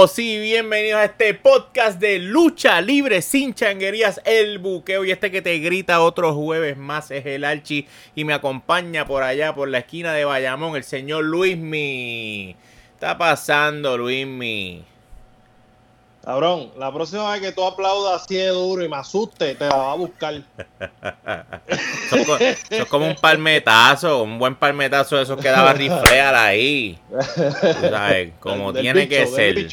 Oh, sí, bienvenidos a este podcast de lucha libre sin changuerías, el buqueo. Y este que te grita otro jueves más es el Archi. Y me acompaña por allá, por la esquina de Bayamón, el señor Luismi. Está pasando, Luismi. Cabrón, la próxima vez que tú aplaudas así de duro y me asuste, te la va a buscar. Eso es como un palmetazo, un buen palmetazo de esos que daba riflear ahí. sabes, como tiene que ser.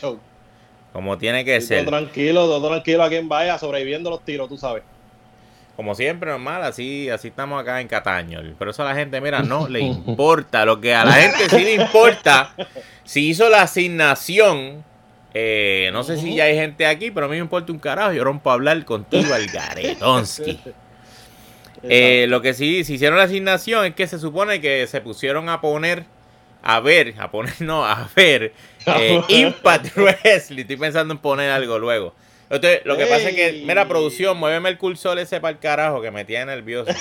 Como tiene que ser. Todo tranquilo, todo tranquilo a quien vaya sobreviviendo los tiros, tú sabes. Como siempre, normal, así, así estamos acá en Cataño. Pero eso a la gente, mira, no le importa. Lo que a la gente sí le importa, si hizo la asignación eh, no sé si ya hay gente aquí, pero a mí me importa un carajo. Yo rompo a hablar contigo, Algaretonsky. eh, lo que sí, si hicieron la asignación es que se supone que se pusieron a poner, a ver, a poner, no, a ver, eh, Impact Wrestling. Estoy pensando en poner algo luego. Entonces, lo que pasa es que, mira, producción, muéveme el cursor ese para el carajo que me tiene nervioso.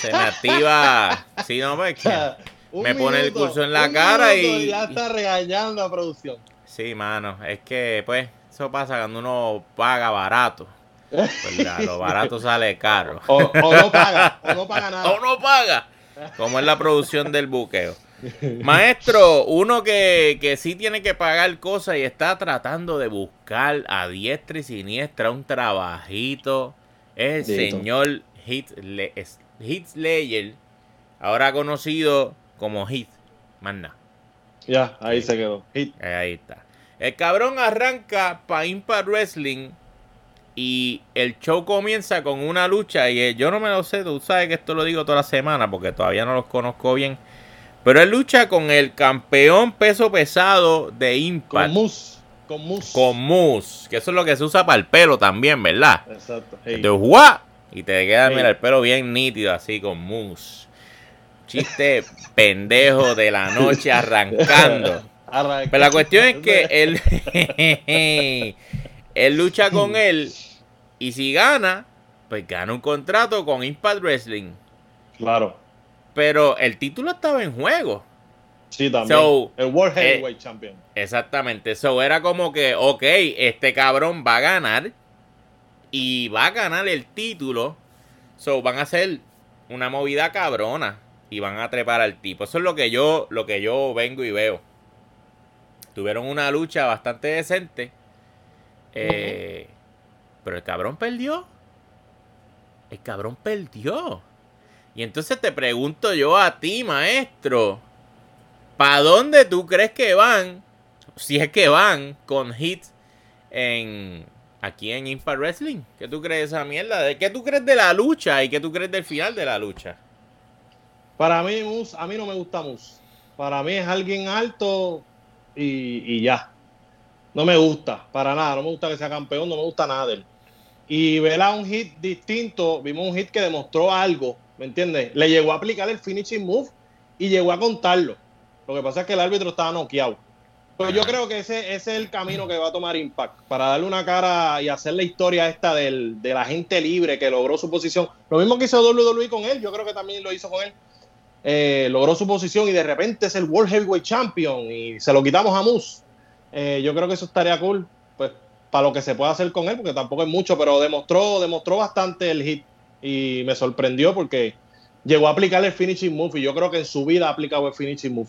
Se me activa. Sí, no, pues me pone el cursor en la cara y. Ya está regañando a producción. Sí, mano, es que pues eso pasa cuando uno paga barato. Pues, lo barato sale caro. O, no paga, o no paga nada. O no paga, como es la producción del buqueo. Maestro, uno que, que sí tiene que pagar cosas y está tratando de buscar a diestra y siniestra un trabajito es el señor Hit, Slayer, ahora conocido como Hit. Manda. Ya, ahí se quedó. Ahí está. El cabrón arranca para Impact Wrestling y el show comienza con una lucha y eh, yo no me lo sé, tú sabes que esto lo digo toda la semana porque todavía no los conozco bien. Pero él lucha con el campeón peso pesado de Impact. Con Moose. Con Moose. Con Moose. Que eso es lo que se usa para el pelo también, ¿verdad? Exacto. Y te queda, mira, el pelo bien nítido así con Moose. Chiste pendejo de la noche arrancando. Pero la cuestión es que él, él lucha con él y si gana, pues gana un contrato con Impact Wrestling. Claro. Pero el título estaba en juego. Sí, también. el World eh, Heavyweight Champion. Exactamente. Eso era como que, ok, este cabrón va a ganar y va a ganar el título. So van a hacer una movida cabrona y van a trepar al tipo. Eso es lo que yo, lo que yo vengo y veo tuvieron una lucha bastante decente. Eh, pero el cabrón perdió. El cabrón perdió. Y entonces te pregunto yo a ti, maestro. ¿Para dónde tú crees que van? Si es que van con hits en aquí en Impact Wrestling. ¿Qué tú crees de esa mierda? ¿De qué tú crees de la lucha y qué tú crees del final de la lucha? Para mí, a mí no me gusta Mus. Para mí es alguien alto y, ya. No me gusta, para nada. No me gusta que sea campeón, no me gusta nada de él. Y ver a un hit distinto, vimos un hit que demostró algo, ¿me entiendes? Le llegó a aplicar el finishing move y llegó a contarlo. Lo que pasa es que el árbitro estaba noqueado. Pero yo creo que ese, ese, es el camino que va a tomar Impact, para darle una cara y hacer la historia esta del, de la gente libre que logró su posición. Lo mismo que hizo WWE con él, yo creo que también lo hizo con él. Eh, logró su posición y de repente es el World Heavyweight Champion y se lo quitamos a Moose. Eh, yo creo que eso estaría cool, pues para lo que se pueda hacer con él, porque tampoco es mucho, pero demostró, demostró bastante el hit y me sorprendió porque llegó a aplicar el finishing move y yo creo que en su vida ha aplicado el finishing move.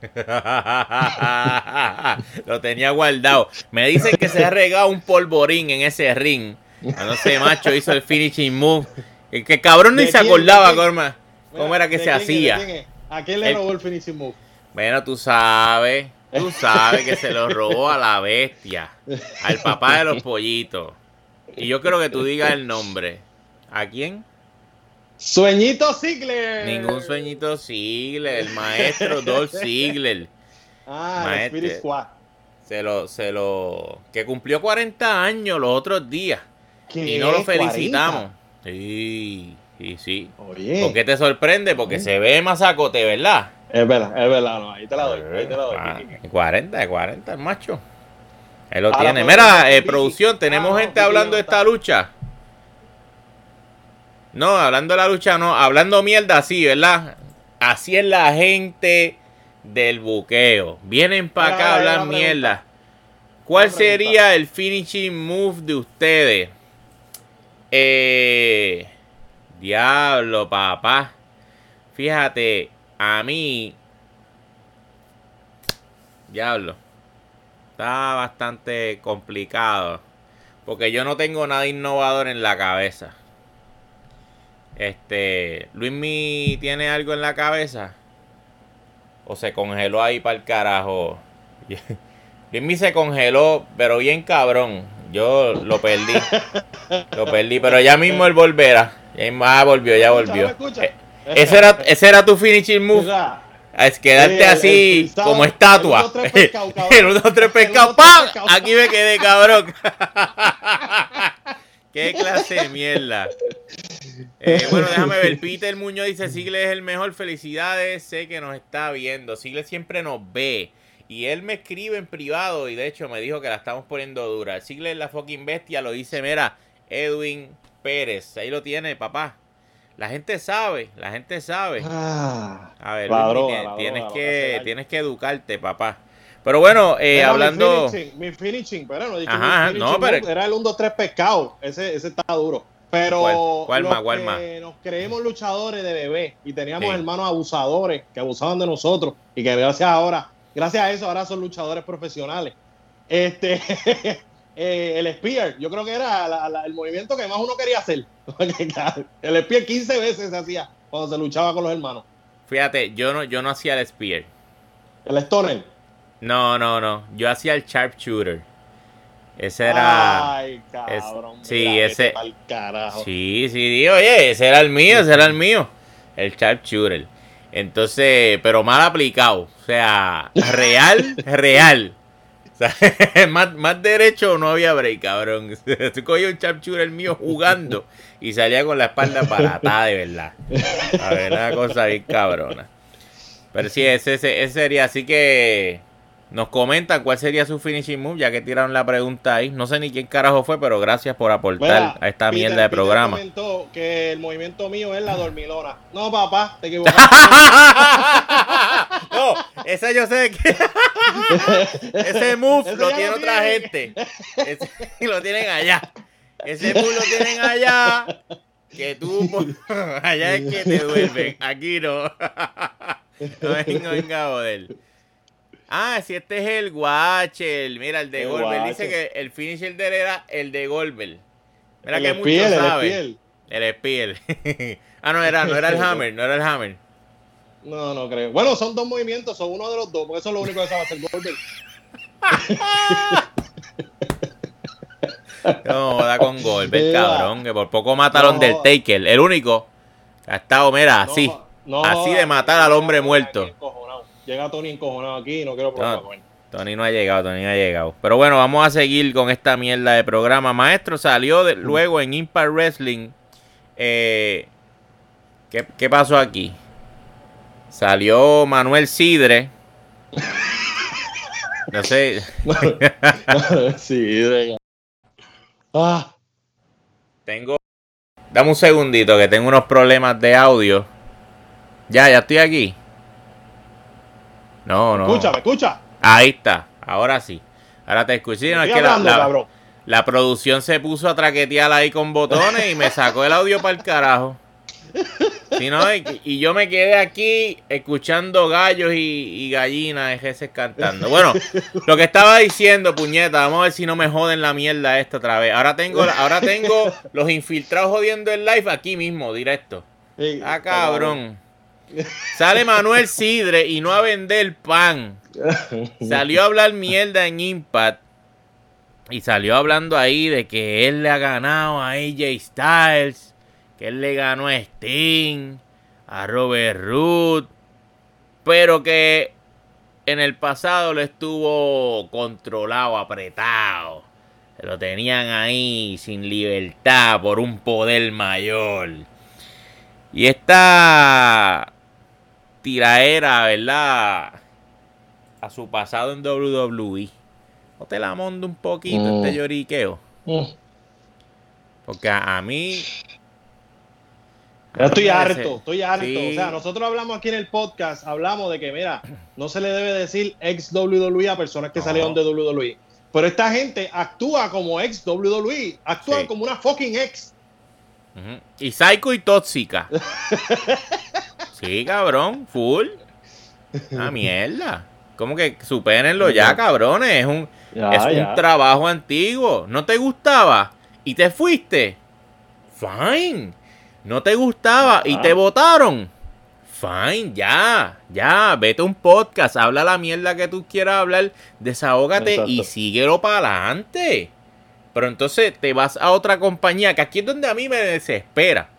lo tenía guardado. Me dicen que se ha regado un polvorín en ese ring. No sé, macho, hizo el finishing move. El que cabrón ni se acordaba, ¿Cómo era que se hacía? ¿A quién le robó el finishing move? Bueno, tú sabes. Tú sabes que se lo robó a la bestia. Al papá de los pollitos. Y yo creo que tú digas el nombre. ¿A quién? Sueñito Ziggler. Ningún sueñito Ziggler. El maestro Dolph Ziggler. Ah, Spirit Squad. Se lo, se lo. Que cumplió 40 años los otros días. Y no lo felicitamos. Sí. Sí, sí. Oye. ¿Por qué te sorprende? Porque se ve masacote, ¿verdad? Es verdad, es verdad. No, ahí te la doy. Ahí te la doy. 40, ah, 40, el macho. Él lo tiene. Mira, eh, producción, tenemos ah, gente hablando de esta lucha. No, hablando de la lucha, no. Hablando mierda, sí, ¿verdad? Así es la gente del buqueo. Vienen para acá a hablar mierda. ¿Cuál sería el finishing move de ustedes? Eh, diablo, papá. Fíjate, a mí. Diablo. Está bastante complicado. Porque yo no tengo nada innovador en la cabeza. Este. ¿Luismi tiene algo en la cabeza? ¿O se congeló ahí para el carajo? Luismi se congeló, pero bien cabrón. Yo lo perdí. lo perdí, pero ya mismo él volverá. Ah, volvió, ya volvió. Eh, ese, era, ese era tu finishing move. Es quedarte así como estatua. En uno, tres pescados. ¡Pam! Aquí me quedé, cabrón. Qué clase de mierda. Eh, bueno, déjame ver. Peter Muñoz dice: Sigle es el mejor. Felicidades. Sé que nos está viendo. Sigle siempre nos ve. Y él me escribe en privado. Y de hecho me dijo que la estamos poniendo dura. Sigle es la fucking bestia. Lo dice, mira, Edwin Pérez. Ahí lo tiene, papá. La gente sabe, la gente sabe. Ah, a ver, tienes, que, tienes que educarte, papá. Pero bueno, eh, hablando. Mi finishing, pero no dije Ajá, no, pero... era el 1, 2, 3 pescado. Ese, ese está duro. Pero ¿Cuál, más, cuál más? nos creemos luchadores de bebé y teníamos hermanos abusadores que abusaban de nosotros y que gracias ahora, gracias a eso ahora son luchadores profesionales. Este Eh, el Spear, yo creo que era el movimiento que más uno quería hacer. el Spear 15 veces se hacía cuando se luchaba con los hermanos. Fíjate, yo no, yo no hacía el Spear. ¿El Stoner? No, no, no. Yo hacía el Sharpshooter. Ese era. Ay, cabrón. sí, ese. Sí, sí, oye, ese era el mío, ese era el mío. El Sharpshooter. Entonces, pero mal aplicado. O sea, real, real. más, más derecho no había break, cabrón. Tú cogí un el mío jugando y salía con la espalda paratada, de verdad. A ver, una cosa bien cabrona. Pero sí, ese, ese, sería así que nos comentan cuál sería su finishing move, ya que tiraron la pregunta ahí. No sé ni quién carajo fue, pero gracias por aportar a esta mierda de programa. comentó que el movimiento mío es la dormilona. No, papá, te equivocaste. no, ese yo sé que. ese move lo tiene otra gente. Y lo tienen allá. Ese move lo tienen allá. Que tú. allá es que te duermen. Aquí no. no venga, venga joder. Ah, si este es el Watcher. Mira, el de Goldberg. Dice que el finisher de él era el de Goldberg. Mira el que mucho sabe. El Spiel. ah, no era, no era el Hammer, no era el Hammer. No, no creo. Bueno, son dos movimientos, son uno de los dos, porque eso es lo único que sabe hacer Goldberg. no, da con Goldberg, cabrón, que por poco mataron del Taker. El único que ha estado, mira, así. así de matar al hombre muerto. Llega Tony encojonado aquí y no quiero problemas con Tony no ha llegado, Tony no ha llegado. Pero bueno, vamos a seguir con esta mierda de programa. Maestro salió de, luego en Impact Wrestling. Eh, ¿qué, ¿Qué pasó aquí? Salió Manuel Sidre. No sé. Sidre. Ah. Tengo. Dame un segundito que tengo unos problemas de audio. Ya, ya estoy aquí. No, no. Escucha, escucha. Ahí está, ahora sí. Ahora te escucho. es que la, la, producción se puso a traquetear ahí con botones y me sacó el audio para el carajo. y, yo me quedé aquí escuchando gallos y, gallinas ese cantando. Bueno, lo que estaba diciendo, puñeta, vamos a ver si no me joden la mierda esta otra vez. Ahora tengo, ahora tengo los infiltrados jodiendo el live aquí mismo, directo. ah, cabrón. Sale Manuel Sidre y no a vender pan. Salió a hablar mierda en Impact. Y salió hablando ahí de que él le ha ganado a AJ Styles. Que él le ganó a Sting. A Robert Root. Pero que en el pasado lo estuvo controlado, apretado. Lo tenían ahí sin libertad por un poder mayor. Y esta tiraera, ¿verdad? A su pasado en WWE. ¿No te la mondo un poquito este mm. lloriqueo? Mm. Porque a, mí... Ya estoy harto, estoy harto. O sea, nosotros hablamos aquí en el podcast, hablamos de que, mira, no se le debe decir ex WWE a personas que salieron de WWE. Pero esta gente actúa como ex WWE, actúan Sí. como una fucking ex. Ujú. Y psycho y tóxica. sí, cabrón, full. Ah, mierda. ¿Cómo que supérenlo ya, cabrones? Es un, Ya, es ya. un trabajo antiguo. ¿No te gustaba? ¿Y te fuiste? Fine. ¿No te gustaba? ¿Y Ah. te votaron? Fine, ya, ya, vete a un podcast, habla la mierda que tú quieras hablar, desahógate y síguelo para adelante. Pero entonces te vas a otra compañía, que aquí es donde a mí me desespera.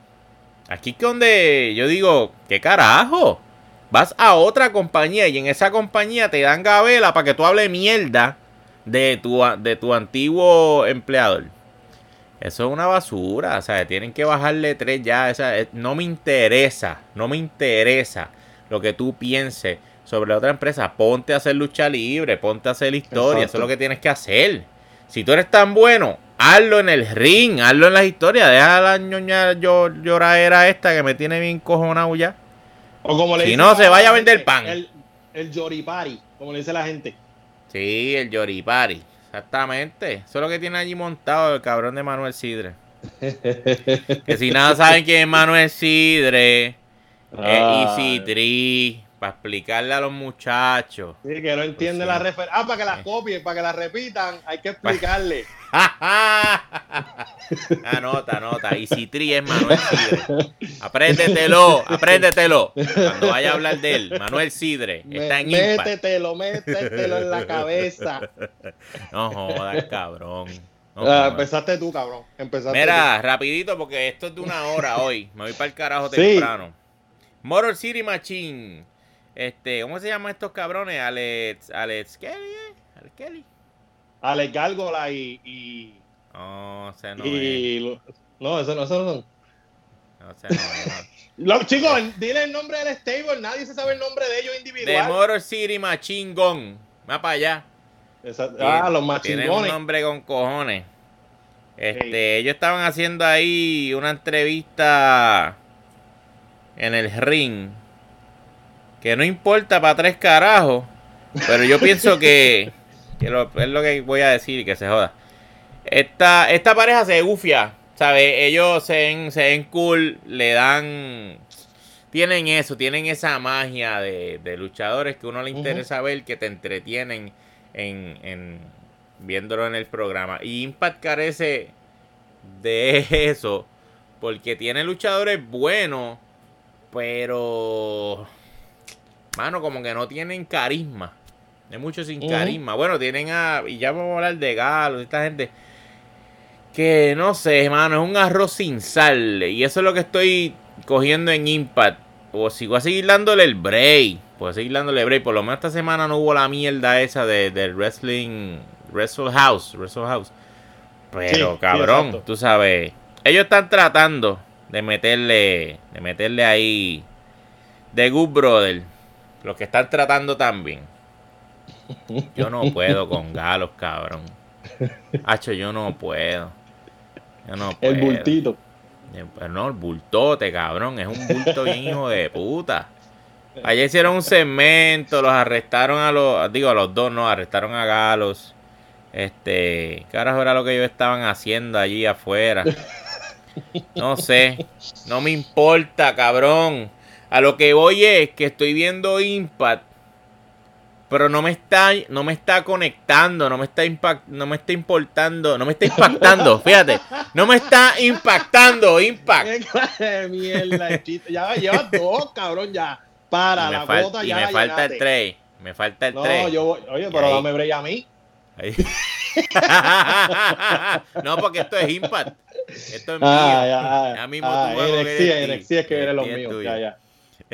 Aquí es donde yo digo, ¿qué carajo? Vas a otra compañía y en esa compañía te dan gabela para que tú hables mierda de tu, de tu antiguo empleador. Eso es una basura, o sea, tienen que bajarle tres ya. esa- no me interesa, no me interesa lo que tú pienses sobre la otra empresa. Ponte a hacer lucha libre, ponte a hacer historia, eso es lo que tienes que hacer. Si tú eres tan bueno, hazlo en el ring, hazlo en las historias. Deja la ñoña llor- lloradera esta que me tiene bien cojonado ya. O como le Si no, se vaya a vender pan. El, el yoripari, como le dice la gente. Sí, el Yoripari. Exactamente. Eso es lo que tiene allí montado el cabrón de Manuel Sidre. Que si nada saben quién es Manuel Sidre, Ah, es Easy Tree, para explicarle a los muchachos. Sí, que no entiende Pues la referencia. Ah, para que la copien, para que la repitan, hay que explicarle. anota, anota. Easy Tree es Manuel Sidre. Apréndetelo, apréndetelo. Cuando vaya a hablar de él, Manuel Sidre está en Impact. métetelo, métetelo en la cabeza. No jodas, cabrón. No Ah, empezaste tú, cabrón. Empezaste Mira, rapidito, porque esto es de una hora hoy. Me voy para el carajo Sí. temprano. Motor City Machine. Este, ¿cómo se llaman estos cabrones? Alex, Alex Kelly, ¿eh? Alex Kelly. Alex Gárgola y. y, No, sé no es. y lo- no, eso no, eso no son. No sé no es. Los chicos, dile el nombre del stable. Nadie se sabe el nombre de ellos individual. Motor City Machine Gun. Va para allá. Ah, los más Tienen un nombre con cojones. Este, ellos estaban haciendo ahí una entrevista en el ring. Que no importa para tres carajos. Pero yo pienso que, que lo- es lo que voy a decir y que se joda. Esta, esta pareja se gufia. ¿Sabes? Ellos se ven, se ven cool. Le dan. Tienen eso, tienen esa magia de, de luchadores que uno le interesa ver, que te entretienen en, en viéndolo en el programa. Y Impact carece de eso, porque tiene luchadores buenos, pero, mano, como que no tienen carisma. Hay muchos sin carisma. Bueno, tienen a, y ya vamos a hablar de Galo, esta gente. Que no sé, mano, es un arroz sin sal. Y eso es lo que estoy cogiendo en Impact. O si voy a seguir dándole el break. A seguir dándole break. Por lo menos esta semana no hubo la mierda esa de, del wrestling. Wrestle House. Wrestle House. Pero Sí, cabrón, sí, tú sabes. Ellos están tratando de meterle. De meterle ahí. De Good Brother. Los que están tratando también. Yo no puedo con galos, cabrón. Hacho, yo no puedo. Yo no puedo. El bultito. Eh, pues no, el bultote, cabrón. Es un bulto bien hijo de puta. Ayer hicieron un segmento, los arrestaron a los, digo a los dos, no, arrestaron a Galos. Este, ¿qué carajo era lo que ellos estaban haciendo allí afuera? No sé, no me importa, cabrón. A lo que voy es que estoy viendo Impact, pero no me está, no me está conectando, no me está impact, no me está importando, no me está impactando, fíjate, no me está impactando, Impact. Mierda chiste. Ya llevas dos, cabrón, ya. Para, y me, la cuota y ya me la falta el llenaste. 3. Me falta el No, 3. yo voy, oye, pero ahí. dame break a mí. no, porque esto es Impact. Esto es mío. Ah, ya, Ya mismo ah, tú NXT, NXT es que vienen los míos. Ya, ya.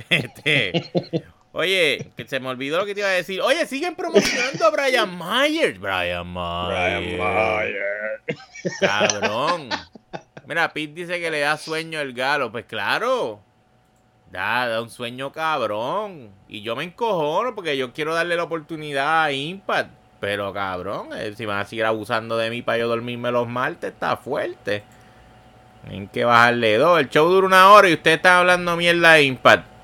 Este, oye, que se me olvidó lo que te iba a decir. Oye, siguen promocionando a Brian Myers. Brian Myers. Cabrón. Mira, Pete dice que le da sueño el galo. Pues claro. Da, da un sueño cabrón. Y yo me encojono porque yo quiero darle la oportunidad a Impact. Pero cabrón, eh, si van a seguir abusando de mí para yo dormirme los martes, está fuerte. Tienen que bajarle dos. El show dura una hora y ustedes están hablando mierda de Impact.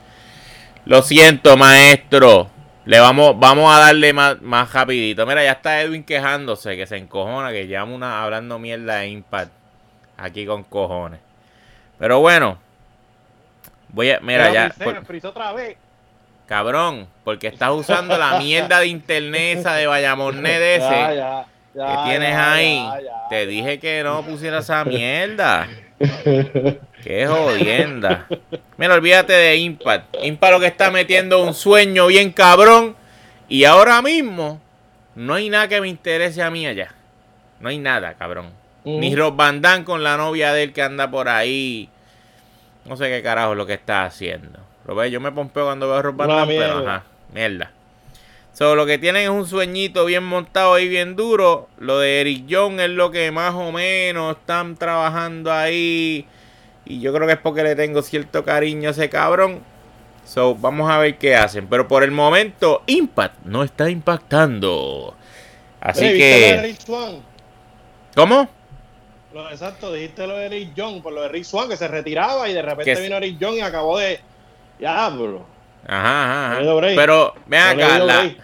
Lo siento, maestro. Le vamos, vamos a darle más, más rapidito. Mira, ya está Edwin quejándose, que se encojona, que llevamos una hablando mierda de Impact. Aquí con cojones. Pero bueno. Voy a. Mira, ya. otra vez. Cabrón, porque estás usando la mierda de internet esa de Bayamornet ese. Ya, ya, ya, que tienes ahí. Te dije que no pusieras esa mierda. Qué jodienda. Mira, olvídate de Impact. Impact lo que está metiendo un sueño bien cabrón. Y ahora mismo no hay nada que me interese a mí allá. No hay nada, cabrón. Ni Rob Van con la novia de él que anda por ahí. No sé qué carajo es lo que está haciendo. Lo ves, yo me pompeo cuando veo a Rob Van Damme, pero ajá, mierda. So, lo que tienen es un sueñito bien montado y bien duro. Lo de Eric Young es lo que más o menos están trabajando ahí. Y yo creo que es porque le tengo cierto cariño a ese cabrón. So, vamos a ver qué hacen. Pero por el momento, Impact no está impactando. Así que. ¿Cómo? exacto, dijiste lo de Eric Young, por lo de Rick Swan, que se retiraba y de repente vino Eric Young y acabó de. Ya, bro. Ajá, ajá. Pero, vean acá, la,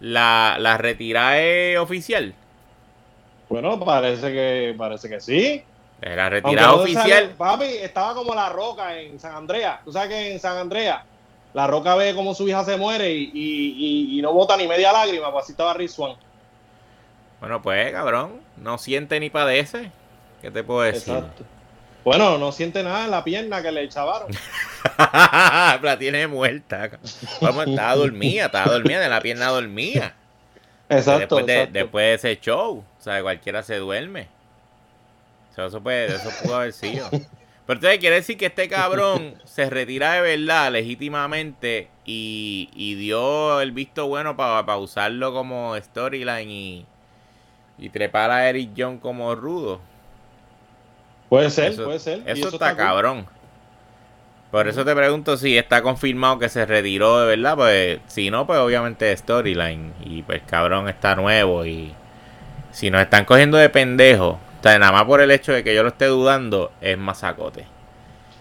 la, la retirada es oficial. Bueno, parece que, parece que sí. Era retirada oficial. papi, estaba como la roca en San Andrea. Tú sabes que en San Andrea la roca ve como su hija se muere y, no bota ni media lágrima, pues así estaba Rizwan. Bueno, pues, cabrón, no siente ni padece. ¿Qué te puedo decir? Exacto. Bueno, no siente nada en la pierna que le echaron. la tiene muerta. Vamos, estaba dormida, estaba dormida, de la pierna dormía. Exacto después, De, después de ese show, o sea, cualquiera se duerme. eso, puede, eso pudo haber sido. Pero entonces quiere decir que este cabrón se retira de verdad, legítimamente, y, y dio el visto bueno para usarlo como storyline y, y trepar a Eric John como rudo. Puede ser, puede ser. Eso, está, cabrón. Por eso te pregunto si está confirmado que se retiró de verdad. Pues si no, pues obviamente storyline. Y pues cabrón está nuevo. Y si nos están cogiendo de pendejo, o sea, nada más por el hecho de que yo lo esté dudando, es masacote.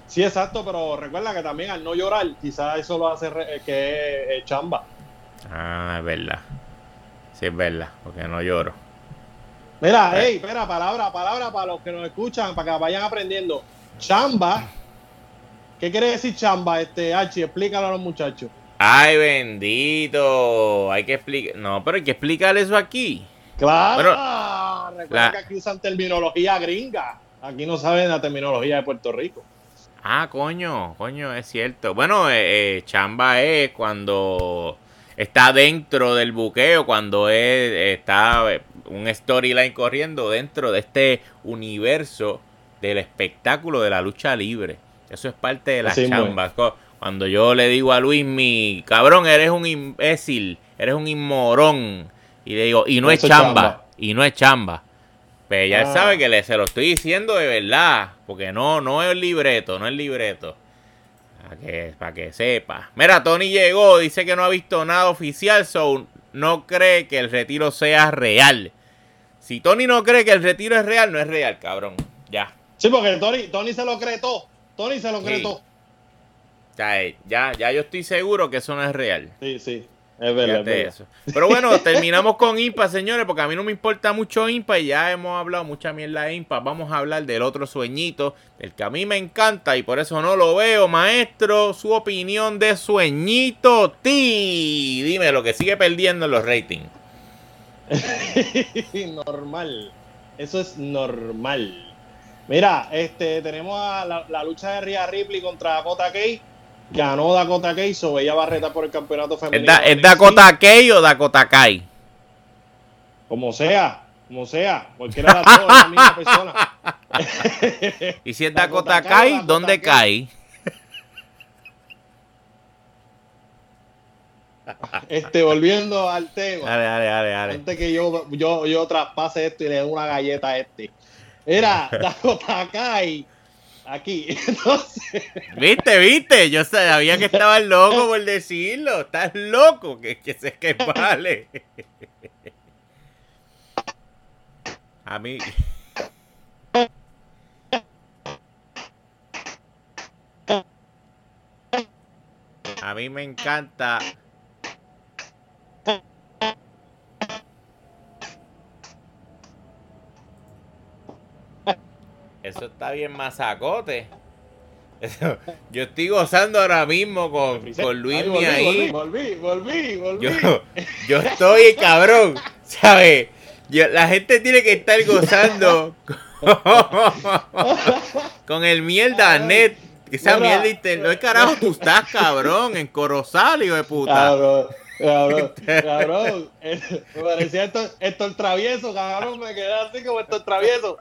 Sí, exacto, pero recuerda que también al no llorar, quizás eso lo hace que es chamba. Ah, es verdad. Sí, es verdad, porque no lloro. Mira, hey, espera, palabra, palabra para los que nos escuchan, para que vayan aprendiendo. Chamba. ¿Qué quiere decir chamba, este Archie? Explícalo a los muchachos. Ay, bendito. Hay que explicar. No, pero hay que explicar eso aquí. Claro. Recuerda que aquí usan terminología gringa. Aquí no saben la terminología de Puerto Rico. Ah, coño, coño, es cierto. Bueno, eh, eh, chamba es cuando está dentro del buqueo, cuando es, está un storyline corriendo dentro de este universo del espectáculo de la lucha libre. Eso es parte de la chamba. Cuando yo le digo a Luis, mi cabrón, eres un imbécil, eres un inmorón. Y le digo, y no es chamba, y no es chamba. Pero pues ya ah. sabe que le, se lo estoy diciendo de verdad, porque no, no es el libreto, no es el libreto. Para que, para que sepa. Mira, Tony llegó, dice que no ha visto nada oficial, so no cree que el retiro sea real. Si Tony no cree que el retiro es real, no es real, cabrón. Ya. Sí, porque Tony, Tony se lo cree todo. Tony se lo cree todo. Ya, eh, ya, ya yo estoy seguro que eso no es real. Sí, sí. Es verdad, Eso. Pero bueno, terminamos con IMPA, señores, porque a mí no me importa mucho IMPA y ya hemos hablado mucha mierda de IMPA. Vamos a hablar del otro sueñito, el que a mí me encanta y por eso no lo veo, maestro. Su opinión de sueñito, ti. Dime lo que sigue perdiendo en los ratings. normal. Eso es normal. Mira, este tenemos a la, lucha de Rhea Ripley contra Dakota Kay. Ganó Dakota Kay, so ella va a retar por el campeonato femenino. ¿Es, Dakota Kay o Dakota Kai? Como sea, como sea. Cualquiera de las dos es la misma persona. ¿Y si es Dakota, Kai, dónde cae? Este, volviendo al tema. Dale, dale, dale, dale. Antes que yo, yo, yo traspase esto y le dé una galleta a este. Era Dakota Kai. Aquí, entonces. Viste, viste, yo sabía que estabas loco por decirlo. Estás loco, que, que sé que vale. A mí. A mí me encanta eso está bien masacote. yo estoy gozando ahora mismo con, con Luis ahí. Volví, volví, volví, Yo, yo estoy cabrón, ¿sabes? la gente tiene que estar gozando con el mierda net. Esa mierda No es carajo tú estás, cabrón, en Corozal, hijo de puta. Cabrón, cabrón, cabrón. Me parecía esto, esto el travieso, cabrón. Me quedé así como esto el travieso.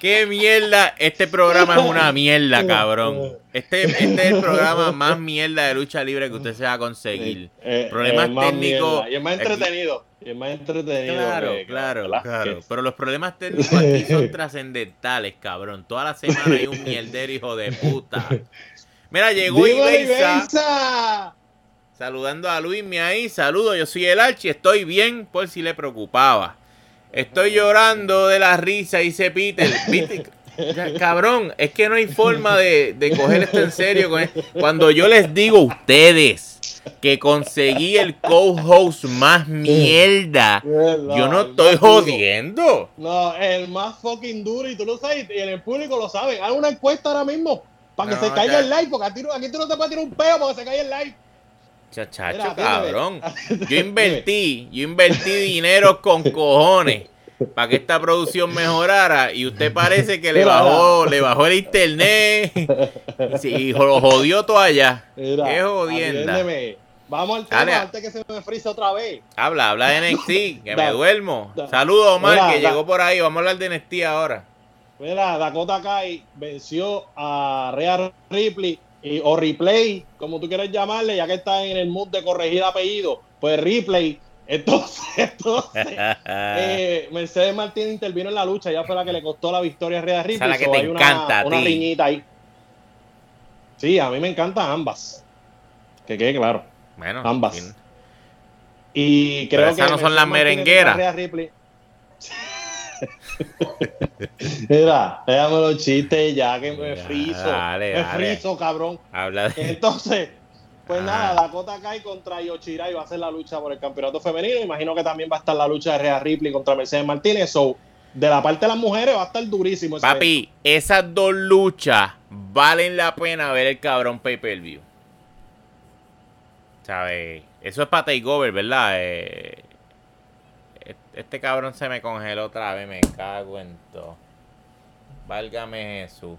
Qué mierda. Este programa es una mierda, cabrón. Este, este, es el programa más mierda de lucha libre que usted se va a conseguir. Eh, problemas técnicos. Y es más entretenido. Y es más entretenido. Claro, claro, claro. Pero los problemas técnicos aquí son trascendentales, cabrón. Toda la semana hay un mierder hijo de puta. Mira, llegó Ibeiza. Saludando a Luis ahí. Saludo, yo soy el Archi. Estoy bien por si le preocupaba. Estoy llorando de la risa, dice Peter. Cabrón, es que no hay forma de, coger esto en serio. Cuando yo les digo a ustedes que conseguí el co-host más mierda, yo no estoy jodiendo. No, el más fucking duro y tú lo sabes y en el público lo saben. Haz una encuesta ahora mismo para que se caiga el like, porque aquí, tú no te puedes tirar un peo porque se caiga el like. Chachacho, cabrón. Yo invertí, yo invertí dinero con cojones para que esta producción mejorara y usted parece que le bajó, le bajó el internet y lo jodió todo allá. Qué jodienda. Vamos al tema antes que se me frise otra vez. Habla, habla de NXT, que me duermo. Saludos Omar, que llegó por ahí. Vamos a hablar de NXT ahora. Mira, Dakota Kai venció a Rhea Ripley y, o Replay, como tú quieras llamarle, ya que está en el mood de corregir apellido. Pues Replay entonces, entonces eh, Mercedes Martínez intervino en la lucha, ya fue la que le costó la victoria a Rhea Ripley. O sea, la que te encanta, una, riñita ahí. Sí, a mí me encantan ambas. Que quede claro. Bueno, ambas. Y creo Pero esas que no son las merengueras. Mira, déjame los chistes ya que me friso. me friso, cabrón. Habla de... Entonces, pues nada, Dakota Kai contra Yoshira y va a ser la lucha por el campeonato femenino. Imagino que también va a estar la lucha de Rhea Ripley contra Mercedes Martínez. So, de la parte de las mujeres va a estar durísimo. Papi, esas dos luchas valen la pena ver el cabrón pay-per-view. ¿Sabes? Eso es para takeover, ¿verdad? Eh, este cabrón se me congeló otra vez, me cago en todo. Válgame Jesús.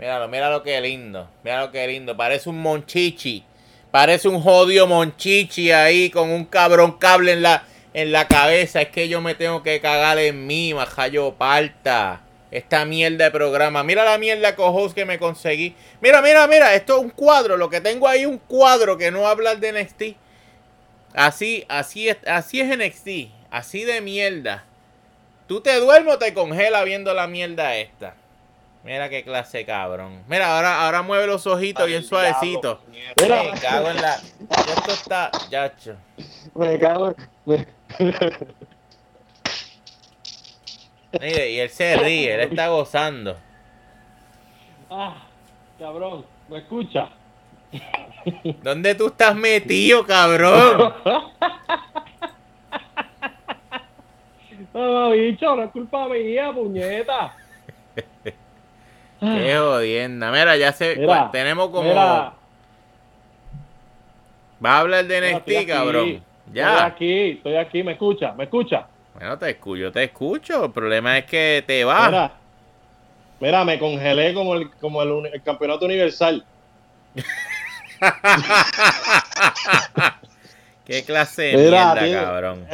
Míralo, mira lo que lindo. Mira lo que lindo. Parece un monchichi. Parece un jodido monchichi ahí con un cabrón cable en la, en la cabeza. Es que yo me tengo que cagar en mí, majayo parta. Esta mierda de programa. Mira la mierda cojos que me conseguí. Mira, mira, mira. Esto es un cuadro. Lo que tengo ahí un cuadro que no habla de NXT. Así, así es, así es NXT. Así de mierda. Tú te duermes o te congela viendo la mierda esta. Mira qué clase cabrón. Mira, ahora, ahora mueve los ojitos bien suavecito. Me cago en la. Esto está. Yacho. Me cago en. Mire, y él se ríe, él está gozando. Ah, cabrón, ¿me escucha? ¿Dónde tú estás metido, cabrón? No, bicho, no es culpa mía, puñeta. Qué jodienda. Mira, ya se. tenemos como. Va a hablar de NXT, cabrón. Ya. Estoy aquí, estoy aquí, me escucha, me escucha. Bueno, te escucho, te escucho. El problema es que te va. Mira, mira me congelé como el, como el, campeonato universal. Qué clase de mierda, cabrón.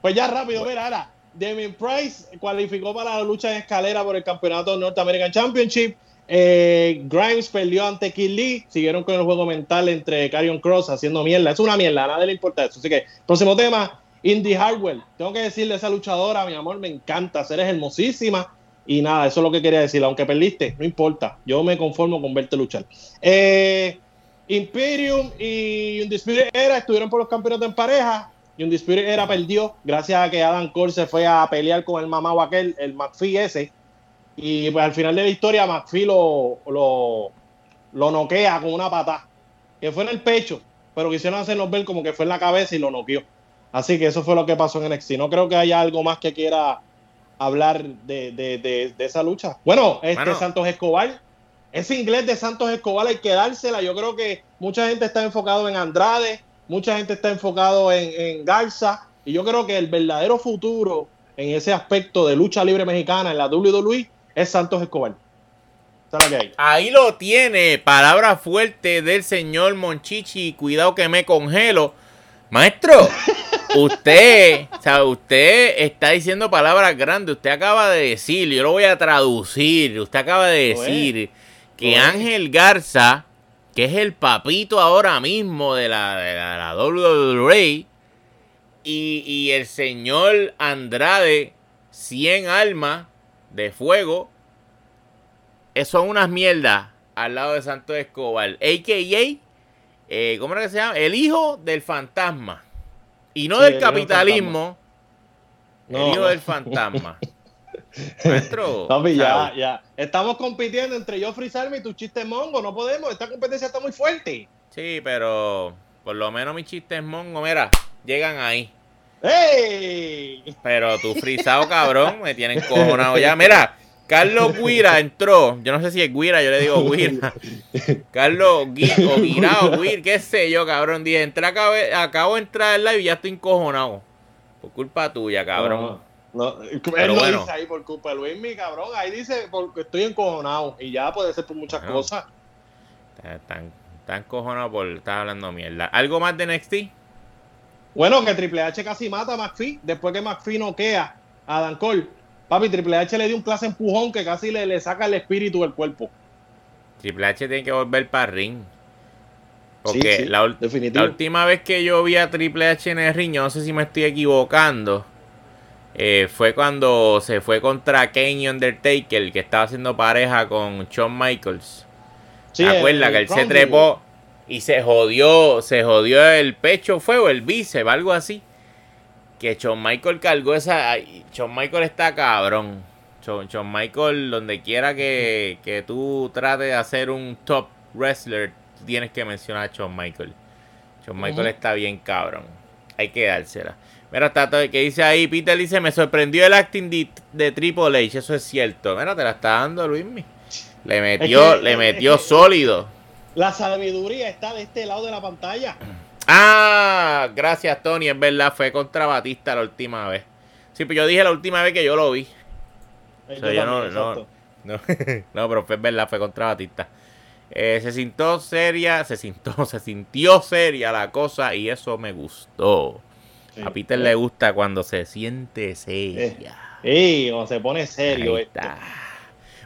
pues ya rápido, mira, ahora. Damien Price cualificó para la lucha en escalera por el campeonato North American Championship. Eh, Grimes perdió ante Kid Lee. Siguieron con el juego mental entre Carrion Cross haciendo mierda. Es una mierda, a nadie le importa eso. Así que, próximo tema, Indy Hardwell. Tengo que decirle a esa luchadora, mi amor, me encanta. Eres hermosísima. Y nada, eso es lo que quería decir. Aunque perdiste, no importa. Yo me conformo con verte luchar. Eh, Imperium y Undisputed Era estuvieron por los campeonatos en pareja y un Spirit era perdió gracias a que Adam Cole se fue a pelear con el mamá aquel, el McPhee ese. Y pues al final de la historia, McPhee lo, lo, lo noquea con una pata, que fue en el pecho, pero quisieron hacernos ver como que fue en la cabeza y lo noqueó. Así que eso fue lo que pasó en NXT. No creo que haya algo más que quiera hablar de, esa lucha. Bueno, este Santos Escobar, ese inglés de Santos Escobar hay que dársela. Yo creo que mucha gente está enfocado en Andrade, mucha gente está enfocado en, Garza, y yo creo que el verdadero futuro en ese aspecto de lucha libre mexicana en la WWE es Santos Escobar. Ahí lo tiene, palabra fuerte del señor Monchichi, cuidado que me congelo. Maestro, usted, o sea, usted está diciendo palabras grandes. Usted acaba de decir, yo lo voy a traducir. Usted acaba de decir que Ángel Garza, que es el papito ahora mismo de la, de la, WWE, y, y el señor Andrade, 100 almas de fuego, son unas mierdas al lado de Santo Escobar. A.K.A. Eh, ¿Cómo era que se llama? El hijo del fantasma. Y no del capitalismo. El hijo del fantasma. Nuestro. ya, ya. Estamos compitiendo entre yo, Salma y tu chiste mongo. No podemos. Esta competencia está muy fuerte. Sí, pero por lo menos mis chistes mongo, mira, llegan ahí. ¡Ey! Pero tu frisado, cabrón, me tienen cojonado ya. Mira, Carlos Guira entró. Yo no sé si es Guira, yo le digo Guira. Carlos Guira o Guira o Guira, qué sé yo, cabrón. Dije, entré, acabo, de entrar al live y ya estoy encojonado. Por culpa tuya, cabrón. No, no. Él lo dice ahí por culpa de Luis, mi cabrón. Ahí dice porque estoy encojonado. Y ya puede ser por muchas cosas. Está, está encojonado por estar hablando mierda. ¿Algo más de NXT? Bueno, que Triple H casi mata a McPhee después que McPhee noquea a Dan Cole Papi, Triple H le dio un clase empujón que casi le, le saca el espíritu del cuerpo. Triple H tiene que volver para ring. Porque la, última vez que yo vi a Triple H en el ring, yo no sé si me estoy equivocando, eh, fue cuando se fue contra Kane Undertaker, que estaba haciendo pareja con Shawn Michaels. ¿Te acuerdas que él se trepó y se jodió, se jodió el pecho, fue o el bíceps, algo así? Que Shawn Michael cargó esa. Shawn Michael está cabrón. Shawn, Michael, donde quiera que, tú trates de hacer un top wrestler, tienes que mencionar a Shawn Michael. Shawn Michael está bien cabrón. Hay que dársela. Mira, está todo que dice ahí, Peter dice, me sorprendió el acting de, Triple H, eso es cierto. Mira, te la está dando Luismi. Le metió, le metió sólido. La sabiduría está de este lado de la pantalla. Ah, gracias Tony, es verdad, fue contra Batista la última vez. Sí, pues yo dije la última vez que yo lo vi. no, no, no, pero fue verdad, fue contra Batista. Eh, se sintió seria, se sintió, se sintió seria la cosa y eso me gustó. a Peter le gusta cuando se siente seria. Sí, cuando se pone serio.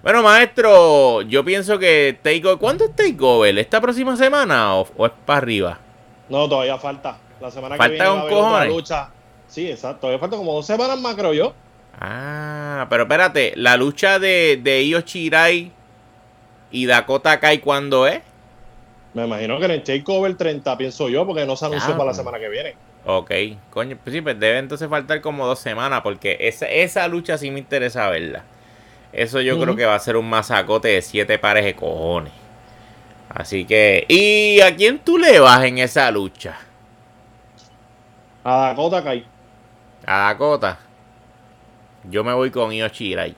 Bueno, maestro, yo pienso que Takeover. ¿Cuándo es Takeover? ¿Esta próxima semana o, o es para arriba? No, todavía falta. La semana que viene va a haber otra lucha. Sí, exacto. Todavía falta como dos semanas más, creo yo. Ah, pero espérate, la lucha de, de Io Shirai y Dakota Kai, ¿cuándo es? Me imagino que en el Takeover 30, pienso yo, porque no se anunció para la semana que viene. Ok, coño, pues sí, pues debe entonces faltar como dos semanas, porque esa, esa lucha sí me interesa verla. Eso yo creo que va a ser un masacote de siete pares de cojones. Así que, ¿y a quién tú le vas en esa lucha? A Dakota Kai. A Dakota. Yo me voy con Io Shirai.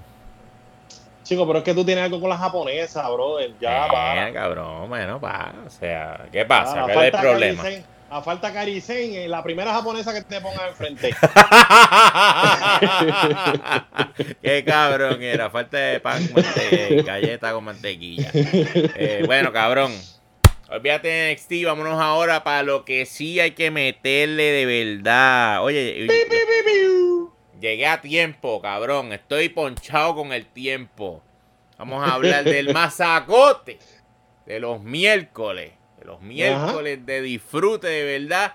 Chico, pero es que tú tienes algo con la japonesa, brother. Ya, eh, cabrón, bueno, va. O sea, ¿qué pasa? ¿Qué es el problema? A falta Karisen, la primera japonesa que te ponga enfrente. Qué cabrón era, falta de pan con galleta con mantequilla. Eh, bueno, cabrón. Olvídate de NXT, vámonos ahora para lo que sí hay que meterle de verdad. Oye, llegué a tiempo, cabrón. Estoy ponchado con el tiempo. Vamos a hablar del masacote de los miércoles los miércoles de disfrute de verdad.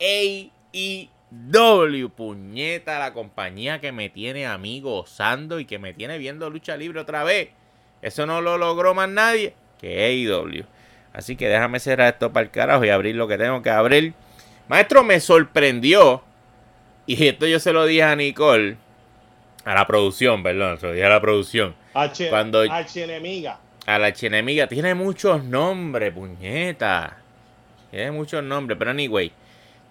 AEW, puñeta, la compañía que me tiene a mí gozando y que me tiene viendo lucha libre otra vez. Eso no lo logró más nadie que AEW. Así que déjame cerrar esto para el carajo y abrir lo que tengo que abrir. Maestro, me sorprendió. Y esto yo se lo dije a Nicole. A la producción, perdón, se lo dije a la producción. H, cuando, H enemiga a la chenemiga. Tiene muchos nombres, puñeta. Tiene muchos nombres, pero anyway.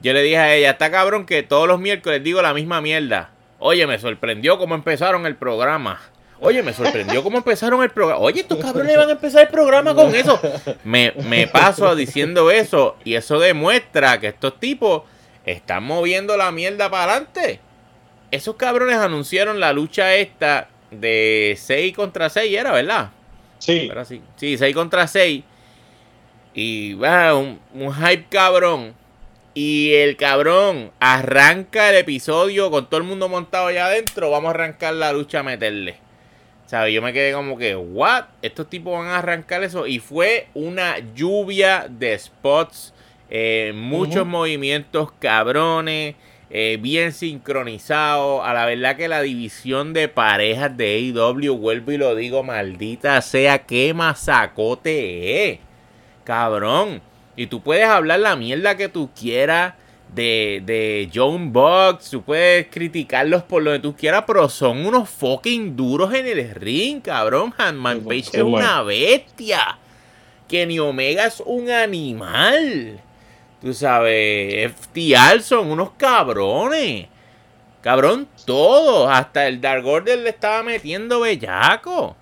Yo le dije a ella, está cabrón que todos los miércoles digo la misma mierda. Oye, me sorprendió cómo empezaron el programa. Oye, me sorprendió cómo empezaron el programa. Oye, estos cabrones van a empezar el programa con eso. Me, me paso diciendo eso y eso demuestra que estos tipos están moviendo la mierda para adelante. Esos cabrones anunciaron la lucha esta de 6 contra 6, era, ¿verdad? Sí. sí. Sí, 6 contra 6. Y va, un, un hype cabrón. Y el cabrón arranca el episodio con todo el mundo montado allá adentro. Vamos a arrancar la lucha a meterle. ¿Sabes? Yo me quedé como que, ¿what? Estos tipos van a arrancar eso. Y fue una lluvia de spots. Eh, muchos movimientos cabrones. Eh, bien sincronizado. A la verdad que la división de parejas de AEW, vuelvo y lo digo, maldita sea, qué masacote es. Cabrón. Y tú puedes hablar la mierda que tú quieras de, de John Bucks, tú puedes criticarlos por lo que tú quieras, pero son unos fucking duros en el ring, cabrón. Hanman Page es una bestia. Kenny Omega es un animal. Tú sabes, FTR son unos cabrones. Cabrón, todos. Hasta el Dark Order le estaba metiendo bellaco.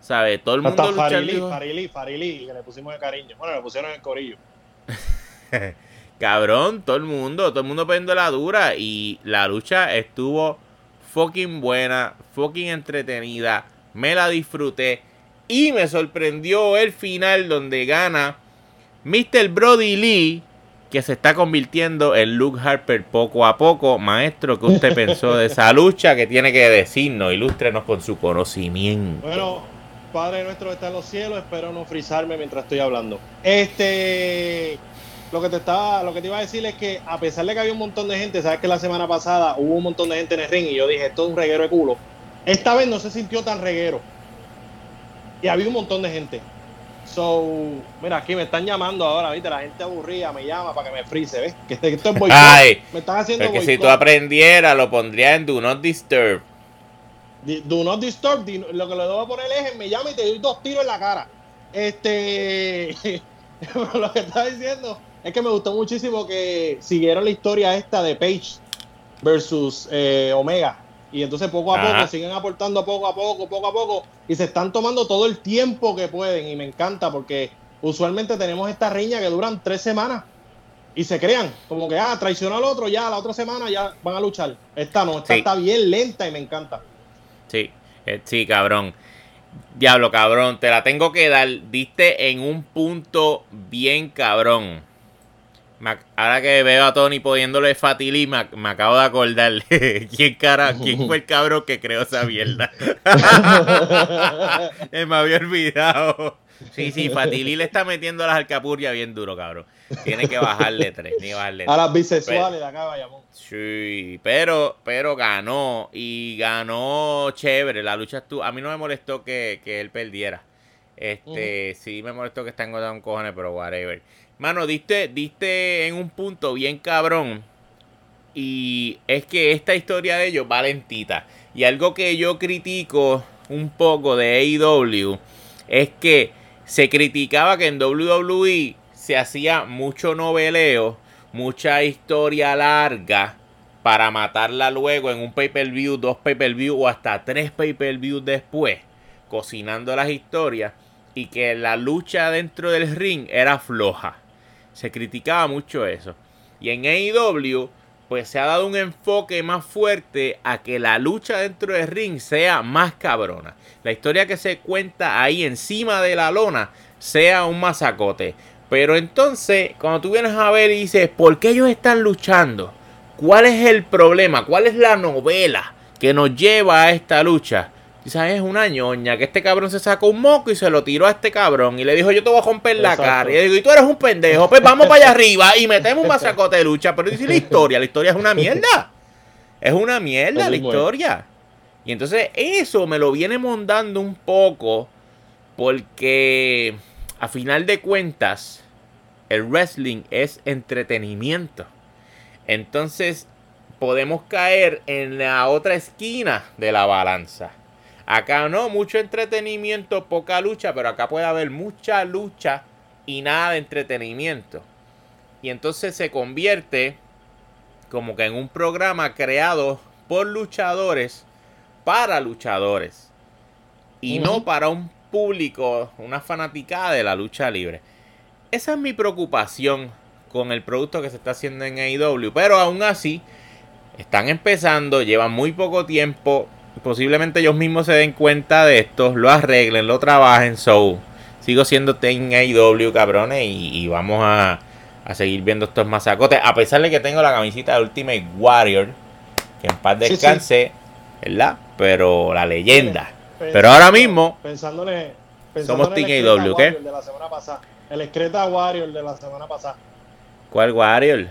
¿Sabes? Todo el mundo Hasta Farili, Farili, Farili, que le pusimos de cariño. Bueno, le pusieron el corillo. Cabrón, todo el mundo, todo el mundo poniendo la dura. Y la lucha estuvo fucking buena, fucking entretenida. Me la disfruté. Y me sorprendió el final donde gana Mr. Brody Lee, que se está convirtiendo en Luke Harper poco a poco. Maestro, ¿qué usted pensó de esa lucha? Que tiene que decirnos, ilústrenos con su conocimiento. Bueno, Padre nuestro que está en los cielos, espero no frizarme mientras estoy hablando. Este, lo que te estaba, lo que te iba a decir es que a pesar de que había un montón de gente, sabes que la semana pasada hubo un montón de gente en el ring y yo dije, esto es un reguero de culo. Esta vez no se sintió tan reguero. Y había un montón de gente. So, mira, aquí me están llamando ahora, ¿viste? La gente aburrida me llama para que me frise, ¿ves? Que esto es boicot. Ay, me están haciendo porque si tú aprendieras, lo pondría en Do Not Disturb. Do Not Disturb, lo que le debo poner es, me llama y te doy dos tiros en la cara. Este, lo que estaba diciendo es que me gustó muchísimo que siguieron la historia esta de Page versus eh, Omega. Y entonces poco a poco siguen aportando poco a poco, poco a poco. Y se están tomando todo el tiempo que pueden. Y me encanta porque usualmente tenemos esta riña que duran tres semanas. Y se crean, como que, ah, traicionó al otro, ya la otra semana ya van a luchar. Esta no, esta está bien lenta y me encanta. Sí, eh, sí, cabrón. Diablo, cabrón, te la tengo que dar. Diste en un punto bien cabrón. Ahora que veo a Tony poniéndole Fatili, me, acabo de acordar quién cara, quién fue el cabrón que creó esa mierda. me había olvidado. Sí, sí, Fatili le está metiendo las alcapurrias bien duro, cabrón. Tiene que bajarle tres, ni bajarle A las bisexuales de acá, vayamos. Sí, pero, pero ganó y ganó chévere. La lucha estuvo. A mí no me molestó que, él perdiera. Este, sí me molestó que está engordado un cojones, pero whatever. Mano, diste, diste en un punto bien cabrón. Y es que esta historia de ellos va lentita. Y algo que yo critico un poco de AEW es que se criticaba que en WWE se hacía mucho noveleo, mucha historia larga para matarla luego en un pay-per-view, dos pay-per-view o hasta tres pay-per-view después, cocinando las historias y que la lucha dentro del ring era floja. Se criticaba mucho eso. Y en AEW pues se ha dado un enfoque más fuerte a que la lucha dentro del ring sea más cabrona. La historia que se cuenta ahí encima de la lona sea un masacote. Pero entonces, cuando tú vienes a ver y dices, ¿por qué ellos están luchando? ¿Cuál es el problema? ¿Cuál es la novela que nos lleva a esta lucha? Sabes, es una ñoña que este cabrón se sacó un moco y se lo tiró a este cabrón y le dijo, yo te voy a romper la cara. Y le digo, y tú eres un pendejo, pues vamos para allá arriba y metemos un masacote de lucha. Pero dice la historia, la historia es una mierda. Es una mierda la historia. Y entonces eso me lo viene mondando un poco porque a final de cuentas el wrestling es entretenimiento. Entonces podemos caer en la otra esquina de la balanza. Acá no, mucho entretenimiento, poca lucha, pero acá puede haber mucha lucha y nada de entretenimiento. Y entonces se convierte como que en un programa creado por luchadores para luchadores y no para un público, una fanaticada de la lucha libre. Esa es mi preocupación con el producto que se está haciendo en AEW, pero aún así están empezando, llevan muy poco tiempo, posiblemente ellos mismos se den cuenta de esto, lo arreglen, lo trabajen, so sigo siendo Team AEW cabrones y vamos a a seguir viendo estos masacotes. A pesar de que tengo la camisita de Ultimate Warrior, que en paz descanse, ¿verdad? Pero la leyenda. Pero ahora mismo, pensándole, somos Team AW, ¿qué? De la semana pasada. El Excreta Warrior de la semana pasada. ¿Cuál Warrior?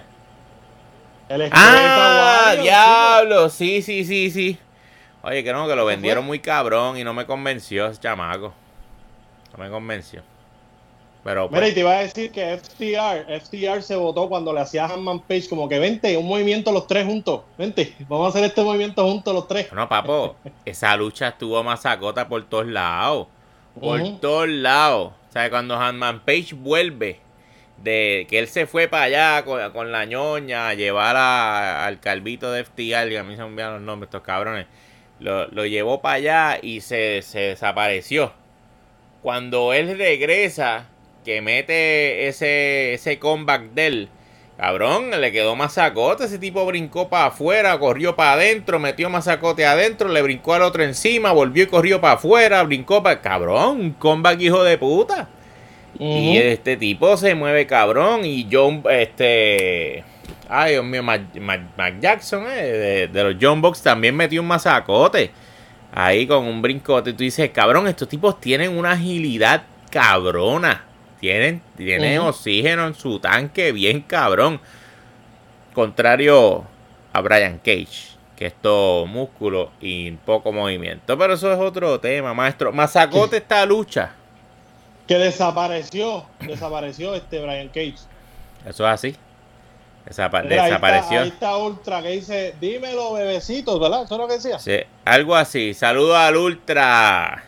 El ah, diablo, sí, sí, sí, sí. Oye, que no, que lo vendieron muy cabrón y no me convenció ese chamaco. No me convenció. Pero, Mira, pues y te iba a decir que FTR, FTR se votó cuando le hacía a Hanman Page como que vente, un movimiento los tres juntos, vente, vamos a hacer este movimiento juntos los tres. No, papo, esa lucha estuvo masacota por todos lados, por todos lados. O sea, cuando Hanman Page vuelve, de que él se fue para allá con, la ñoña a llevar al calvito de FTR, que a mí se me olvidan los nombres, estos cabrones, lo, lo llevó para allá y se, se desapareció. Cuando él regresa que mete ese, ese comeback del cabrón, le quedó masacote. Ese tipo brincó para afuera, corrió para adentro, metió masacote adentro, le brincó al otro encima, volvió y corrió para afuera, brincó para. Cabrón, un comeback hijo de puta. Y este tipo se mueve cabrón. Y John, este. Ay, Dios mío, Mac, Jackson, eh, de, los John Box también metió un masacote. Ahí con un brincote. Y tú dices, cabrón, estos tipos tienen una agilidad cabrona. Tienen, oxígeno en su tanque bien cabrón. Contrario a Brian Cage, que es todo músculo y poco movimiento. Pero eso es otro tema, maestro. Mazacote esta lucha. Que desapareció, desapareció este Brian Cage. Eso es así. Desapareció. Ahí está, Ultra que dice, dímelo bebecitos, ¿verdad? Eso es lo que decía. Sí, algo así. Saludos al Ultra.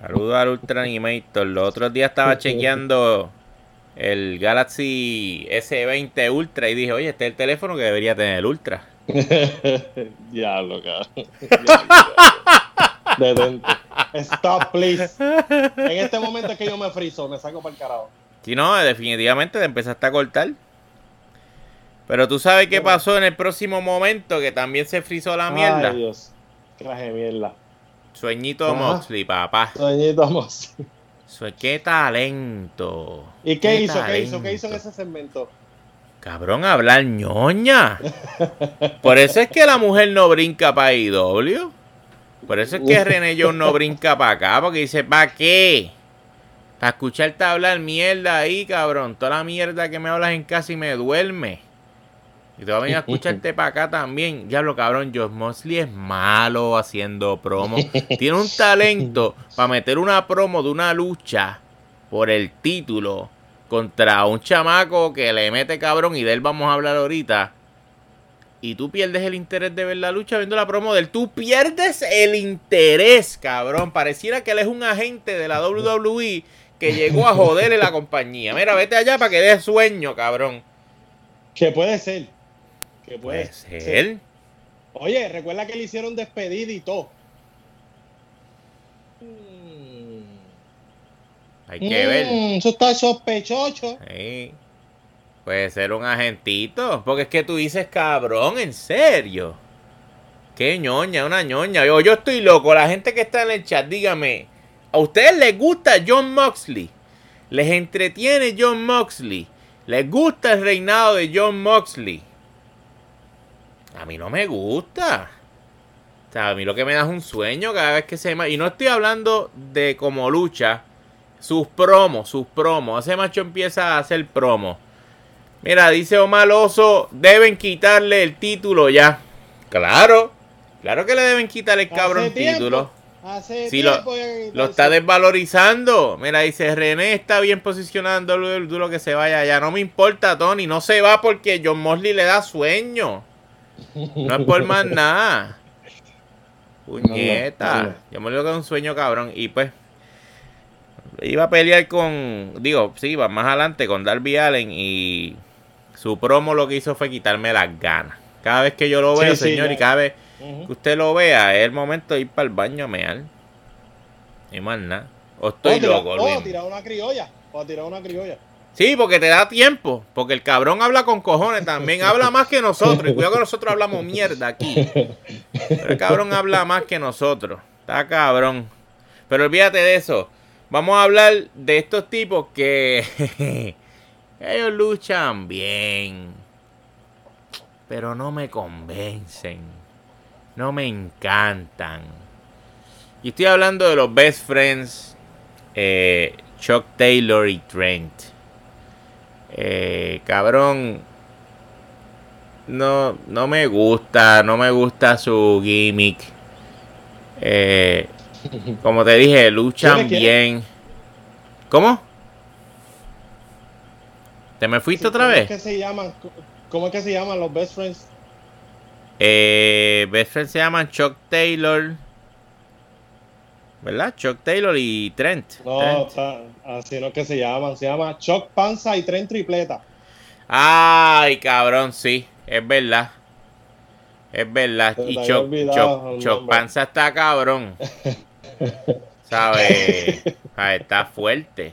Saludos al Ultra Animator. Los otros días estaba chequeando el Galaxy S20 Ultra y dije, oye, este es el teléfono que debería tener el Ultra. Diablo, cabrón. Detente. Stop, please. En este momento es que yo me friso, me saco para el carajo. Si no, definitivamente te empezaste a cortar. Pero tú sabes qué pasó en el próximo momento, que también se frizó la mierda. Ay, Dios. Traje mierda. Sueñito Moxley, papá. Sueñito Moxley. qué talento. ¿Y qué, hizo? ¿Qué hizo? ¿Qué hizo en ese segmento? Cabrón, hablar ñoña. Por eso es que la mujer no brinca para IW. Por eso es que René John no brinca para acá, porque dice, ¿para qué? Para escucharte hablar mierda ahí, cabrón. Toda la mierda que me hablas en casa y me duerme. Y te va a venir a escucharte para acá también. Diablo, cabrón, Josh Mosley es malo haciendo promo. Tiene un talento para meter una promo de una lucha por el título contra un chamaco que le mete cabrón y de él vamos a hablar ahorita. Y tú pierdes el interés de ver la lucha viendo la promo de él. Tú pierdes el interés, cabrón. Pareciera que él es un agente de la WWE que llegó a joderle la compañía. Mira, vete allá para que dé sueño, cabrón. Que puede ser. Que puede, ser. Oye, recuerda que le hicieron despedida y todo. Hay que ver. Mm, eso está sospechoso. Sí. Puede ser un agentito. Porque es que tú dices, cabrón, en serio. Qué ñoña, una ñoña. Yo, yo estoy loco. La gente que está en el chat, dígame. ¿A ustedes les gusta John Moxley? ¿Les entretiene John Moxley? ¿Les gusta el reinado de John Moxley? A mí no me gusta. O sea, a mí lo que me da es un sueño cada vez que se... Y no estoy hablando de como lucha. Sus promos, sus promos. Ese macho empieza a hacer promos. Mira, dice Omar Oso, deben quitarle el título ya. Claro, claro que le deben quitar el cabrón título. Hace si lo, lo, está desvalorizando. Mira, dice René está bien posicionando el duro que se vaya ya. No me importa, Tony. No se va porque John Mosley le da sueño. No es por más nada. Puñeta. Yo me lo que es un sueño cabrón. Y pues. Iba a pelear con. Digo, sí, iba más adelante con Darby Allen y. Su promo lo que hizo fue quitarme las ganas. Cada vez que yo lo veo, señor, y cada vez que usted lo vea, es el momento de ir para el baño a mear. Y más nada. O estoy loco, O tirar una criolla. O tirar una criolla. Sí, porque te da tiempo. Porque el cabrón habla con cojones también. Habla más que nosotros. Y cuidado que nosotros hablamos mierda aquí. Pero el cabrón habla más que nosotros. Está cabrón. Pero olvídate de eso. Vamos a hablar de estos tipos que ellos luchan bien. Pero no me convencen. No me encantan. Y estoy hablando de los best friends. Eh, Chuck Taylor y Trent. Eh, cabrón, no, no me gusta, no me gusta su gimmick. Eh, como te dije, luchan bien. ¿Cómo? ¿Te me fuiste otra vez? ¿cómo es, que se llaman, ¿Cómo es que se llaman los best friends? Eh, best friends se llaman Chuck Taylor. ¿Verdad? Chuck Taylor y Trent. No, así no es que se llaman. Se llama Chuck Panza y Trent Tripleta. Ay, cabrón, sí. Es verdad. Es verdad. y Chuck, Panza está cabrón. ¿Sabes? está fuerte.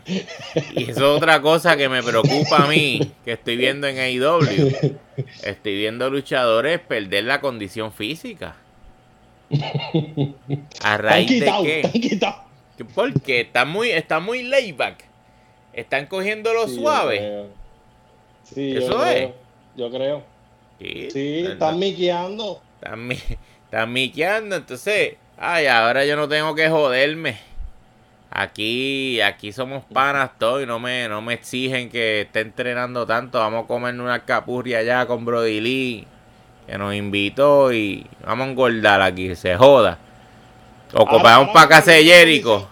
Y eso es otra cosa que me preocupa a mí, que estoy viendo en AEW. Estoy viendo luchadores perder la condición física. ¿A raíz de qué? Porque está muy, está muy layback. Están cogiendo lo suave. Sí, Eso es. yo creo. Sí, están miqueando. Están, están miqueando. Entonces, ay, ahora yo no tengo que joderme. Aquí, aquí somos panas todos y no me, no me exigen que esté entrenando tanto. Vamos a comer una capurria allá con Brody Lee que nos invitó y vamos a engordar aquí, se joda. O vamos para casa de Jericho.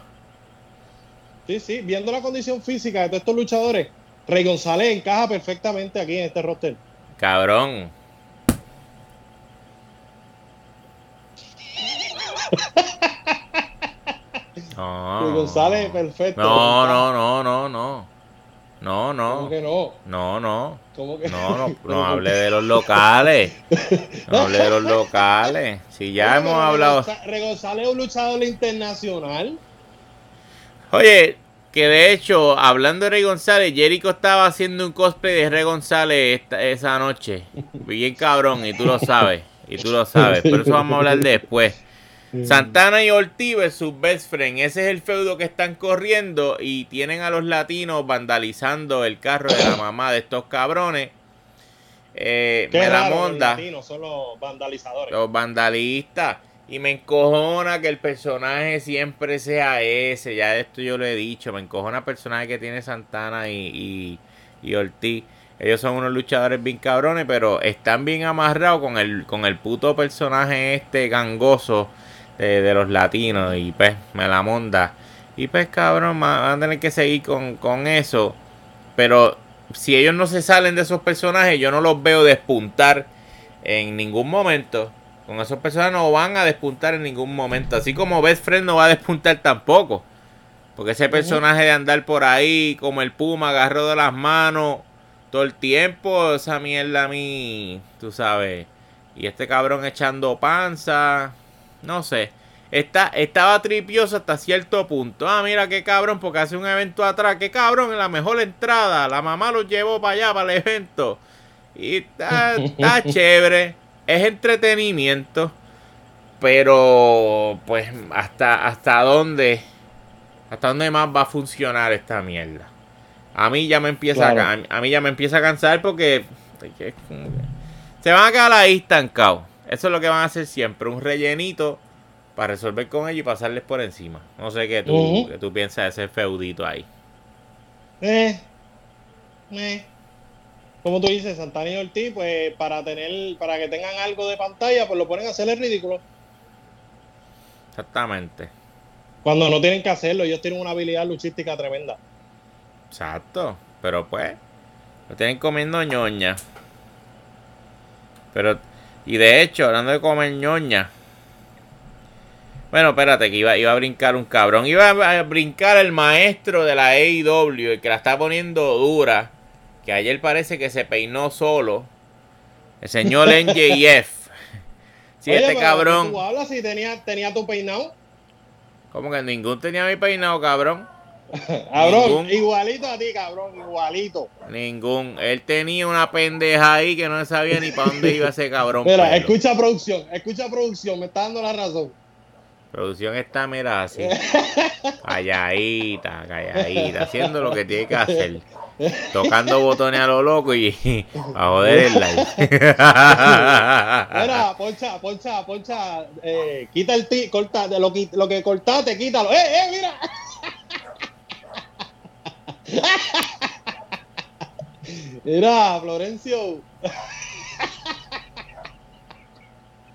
Sí, sí, viendo la condición física de todos estos luchadores, Rey González encaja perfectamente aquí en este roster. Cabrón. No. Rey González, perfecto. No, no, no, no, no. No, no. ¿Cómo que no? No, no. ¿Cómo que no? No, no, hable de los locales. No hable de los locales. Si ya hemos hablado. González es un luchador internacional. Oye, que de hecho, hablando de Rey González, Jericho estaba haciendo un cosplay de Rey González esa noche. Bien cabrón, y tú lo sabes. Y tú lo sabes. Pero eso vamos a hablar después. Santana y Ortiz sus best friend. Ese es el feudo que están corriendo y tienen a los latinos vandalizando el carro de la mamá de estos cabrones. Eh, me la monda. Los latinos son los vandalizadores. Los vandalistas. Y me encojona que el personaje siempre sea ese. Ya esto yo lo he dicho. Me encojona el personaje que tiene Santana y, y, Ortiz. Ellos son unos luchadores bien cabrones, pero están bien amarrados con el, con el puto personaje este gangoso de, los latinos y pues me la monda. Y pues cabrón, van a tener que seguir con, eso. Pero si ellos no se salen de esos personajes, yo no los veo despuntar en ningún momento. Con esos personajes no van a despuntar en ningún momento. Así como Best Friend no va a despuntar tampoco. Porque ese personaje de andar por ahí como el puma agarró de las manos todo el tiempo, esa mierda a mí, tú sabes. Y este cabrón echando panza. No sé. Está, estaba tripioso hasta cierto punto. Ah, mira qué cabrón, porque hace un evento atrás. Qué cabrón, en la mejor entrada. La mamá lo llevó para allá, para el evento. Y está, está chévere. Es entretenimiento. Pero, pues, hasta, hasta dónde. ¿Hasta dónde más va a funcionar esta mierda? A mí ya me empieza a, a mí ya me empieza a cansar porque se van a quedar ahí estancados. Eso es lo que van a hacer siempre, un rellenito para resolver con ellos y pasarles por encima. No sé qué tú, tú piensas de ese feudito ahí. Eh, eh. Como tú dices, Santana y Ortiz, pues para tener, para que tengan algo de pantalla, pues lo ponen a hacer el ridículo. Exactamente. Cuando no tienen que hacerlo, ellos tienen una habilidad luchística tremenda. Exacto, pero pues, lo tienen comiendo ñoña. Pero y de hecho, hablando de comer ñoña. Bueno, espérate, que iba, iba a brincar un cabrón. Iba a brincar el maestro de la AEW, el que la está poniendo dura. que ayer parece que se peinó solo. El señor NJF. Si Oye, este cabrón. ¿Tú hablas si tenía, tenía tu peinado? Como que ningún tenía mi peinado, cabrón. Cabrón, Ningún. igualito a ti, cabrón, igualito. Ningún. Él tenía una pendeja ahí que no sabía ni para dónde iba ese cabrón. Mira, escucha producción, escucha producción, me está dando la razón. Producción está, mira, así. Calladita, calladita. Haciendo lo que tiene que hacer. Tocando botones a lo loco y a joder el live. Mira, poncha, poncha, poncha, eh, quita el ti, corta, lo, que- lo que cortaste, quítalo. ¡Eh, eh, mira! Mira, Florencio.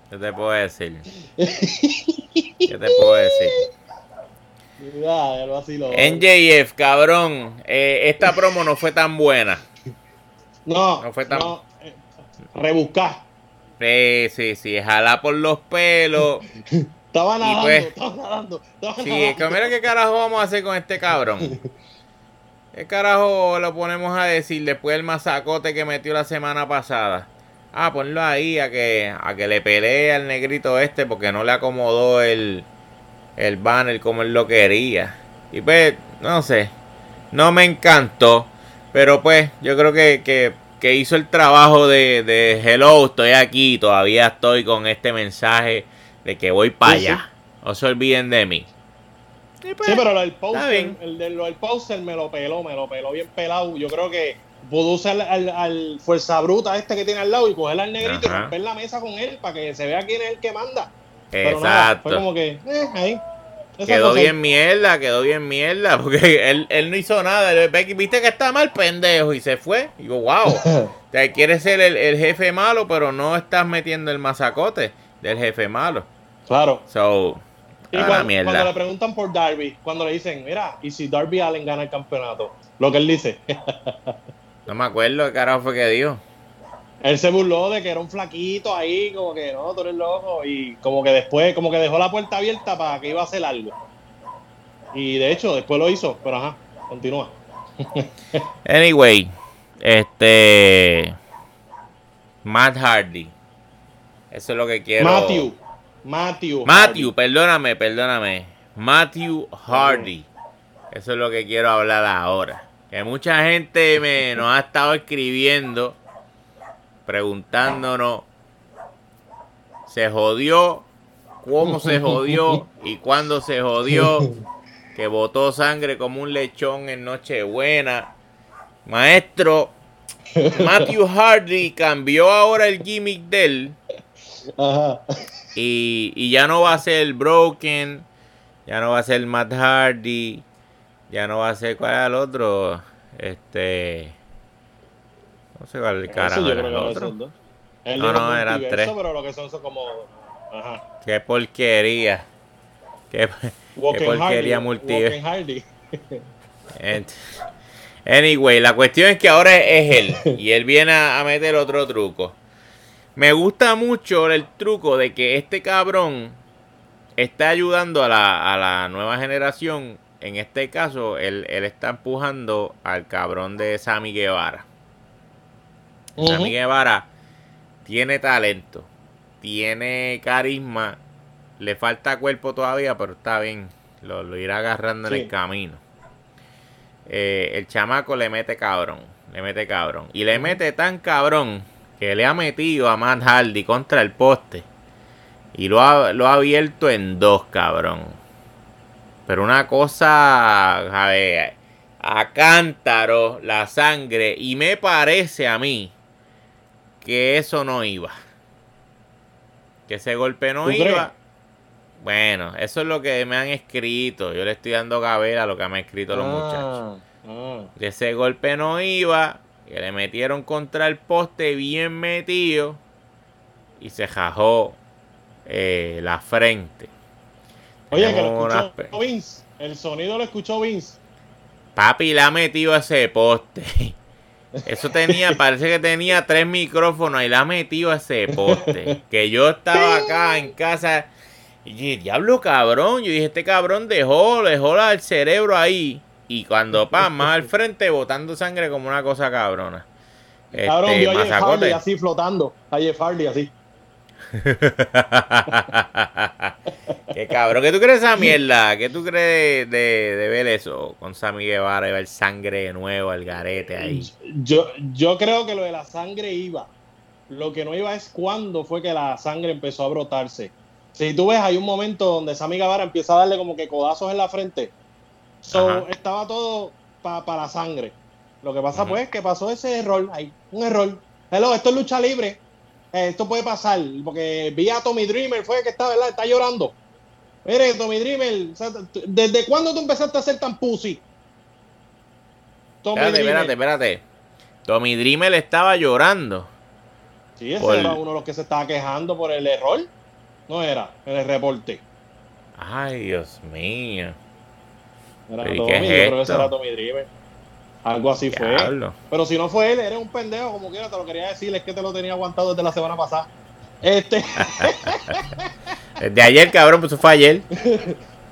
¿Qué te puedo decir? ¿Qué te puedo decir? Mira, ya lo así lo. NJF, cabrón. eh, esta promo no fue tan buena. No, no fue tan- no, eh, rebuscar. Sí, sí, sí. Jala por los pelos. Estaba nadando, pues- estaba nadando, estaba Sí, nadando. es que mira qué carajo vamos a hacer con este cabrón. ¿Qué carajo lo ponemos a decir después del masacote que metió la semana pasada? Ah, ponlo ahí a que, a que le pelee al negrito este porque no le acomodó el, el banner como él lo quería. Y pues, no sé, no me encantó. Pero pues, yo creo que, que, que hizo el trabajo de, de hello, estoy aquí, todavía estoy con este mensaje de que voy para allá. No se olviden de mí. Pues, Sí, pero lo del Está poster, el de lo del poster me lo peló, me lo peló bien pelado. Yo creo que pudo usar al, al fuerza bruta este que tiene al lado y coger al negrito Ajá. y romper la mesa con él para que se vea quién es el que manda. Pero nada, Exacto. fue como que, eh, ahí. Esa Quedó cosa. bien mierda, quedó bien mierda, porque él, él no hizo nada. Becky, viste que está mal, pendejo, y se fue. Y digo, wow, te quieres ser el, el jefe malo, pero no estás metiendo el masacote del jefe malo. Claro. So, Mierda. cuando le preguntan por Darby, cuando le dicen, mira, ¿y si Darby Allen gana el campeonato? Lo que él dice, No me acuerdo qué carajo fue que dijo. él se burló de que era un flaquito ahí, como que no, tú eres loco, y como que después, como que dejó la puerta abierta para que iba a hacer algo. Y de hecho, después lo hizo, pero ajá, continúa. Anyway, este. Matt Hardy. Eso es lo que quiero. Matthew, Matthew. Matthew, perdóname, perdóname. Matthew Hardy. Eso es lo que quiero hablar ahora. Que mucha gente me nos ha estado escribiendo, preguntándonos, ¿se jodió? ¿Cómo se jodió? ¿Y cuándo se jodió? Que botó sangre como un lechón en Nochebuena. Maestro, Matthew Hardy cambió ahora el gimmick de él. Ajá. Y, y ya no va a ser Broken, ya no va a ser Matt Hardy, ya no va a ser cuál era el otro, este, no sé cuál Eso carajo era el otro. No, no, eran tres. Pero lo que son son como. Ajá. Qué porquería, qué, porquería multiverso. Anyway, la cuestión es que ahora es él y él viene a, a meter otro truco. Me gusta mucho el truco de que este cabrón está ayudando a la, a la nueva generación. En este caso, él, él está empujando al cabrón de Sammy Guevara. Sammy Guevara tiene talento, tiene carisma, le falta cuerpo todavía, pero está bien, lo, lo irá agarrando en el camino. Eh, el chamaco le mete cabrón, le mete cabrón. Y le mete tan cabrón que le ha metido a Matt Hardy contra el poste. Y lo ha, lo ha abierto en dos, cabrón. Pero una cosa, a ver, a cántaro, la sangre. Y me parece a mí que eso no iba. Que ese golpe no ¿Tú iba. crees? Bueno, eso es lo que me han escrito. Yo le estoy dando cabera a lo que me han escrito los muchachos. Ah, Que ese golpe no iba. Que le metieron contra el poste bien metido. Y se jajó eh, la frente. Oye, que lo unas escuchó Vince. El sonido lo escuchó Vince. Papi le ha metido a ese poste. Eso tenía, parece que tenía tres micrófonos y le ha metido a ese poste. Que yo estaba acá en casa y dije, diablo cabrón. Yo dije, este cabrón dejó, dejó la- el cerebro ahí. Y cuando pa, más al frente botando sangre como una cosa cabrona. Cabrón, Este, vio a Jeff Hardy masacote. así flotando. A Jeff Hardy así. Qué cabrón, ¿qué tú crees de esa mierda? ¿Qué tú crees de, de ver eso con Sammy Guevara y ver sangre de nuevo, al garete ahí? Yo, yo creo que lo de la sangre iba. Lo que no iba es cuándo fue que la sangre empezó a brotarse. Si tú ves, hay un momento donde Sammy Guevara empieza a darle como que codazos en la frente. So, Ajá. estaba todo para la sangre. Lo que pasa, pues, que pasó ese error ahí. Un error. Hello, esto es lucha libre. Eh, esto puede pasar. Porque vi a Tommy Dreamer, fue que está, ¿verdad? Está llorando. Mire, Tommy Dreamer, o sea, t- ¿desde cuándo tú empezaste a ser tan pussy? Tommy Espérate, Dreamer. espérate, espérate. Tommy Dreamer estaba llorando. Sí, ese Por- era uno de los que se estaba quejando por el error. No era, en el reporte. Ay, Dios mío. Era ¿Y Tommy, qué yo es creo que ese era Tommy Dreamer. Algo así fue. Pero si no fue él, era un pendejo, como quiera, te lo quería decir, es que te lo tenía aguantado desde la semana pasada. Este, Desde ayer, cabrón, pues eso fue ayer.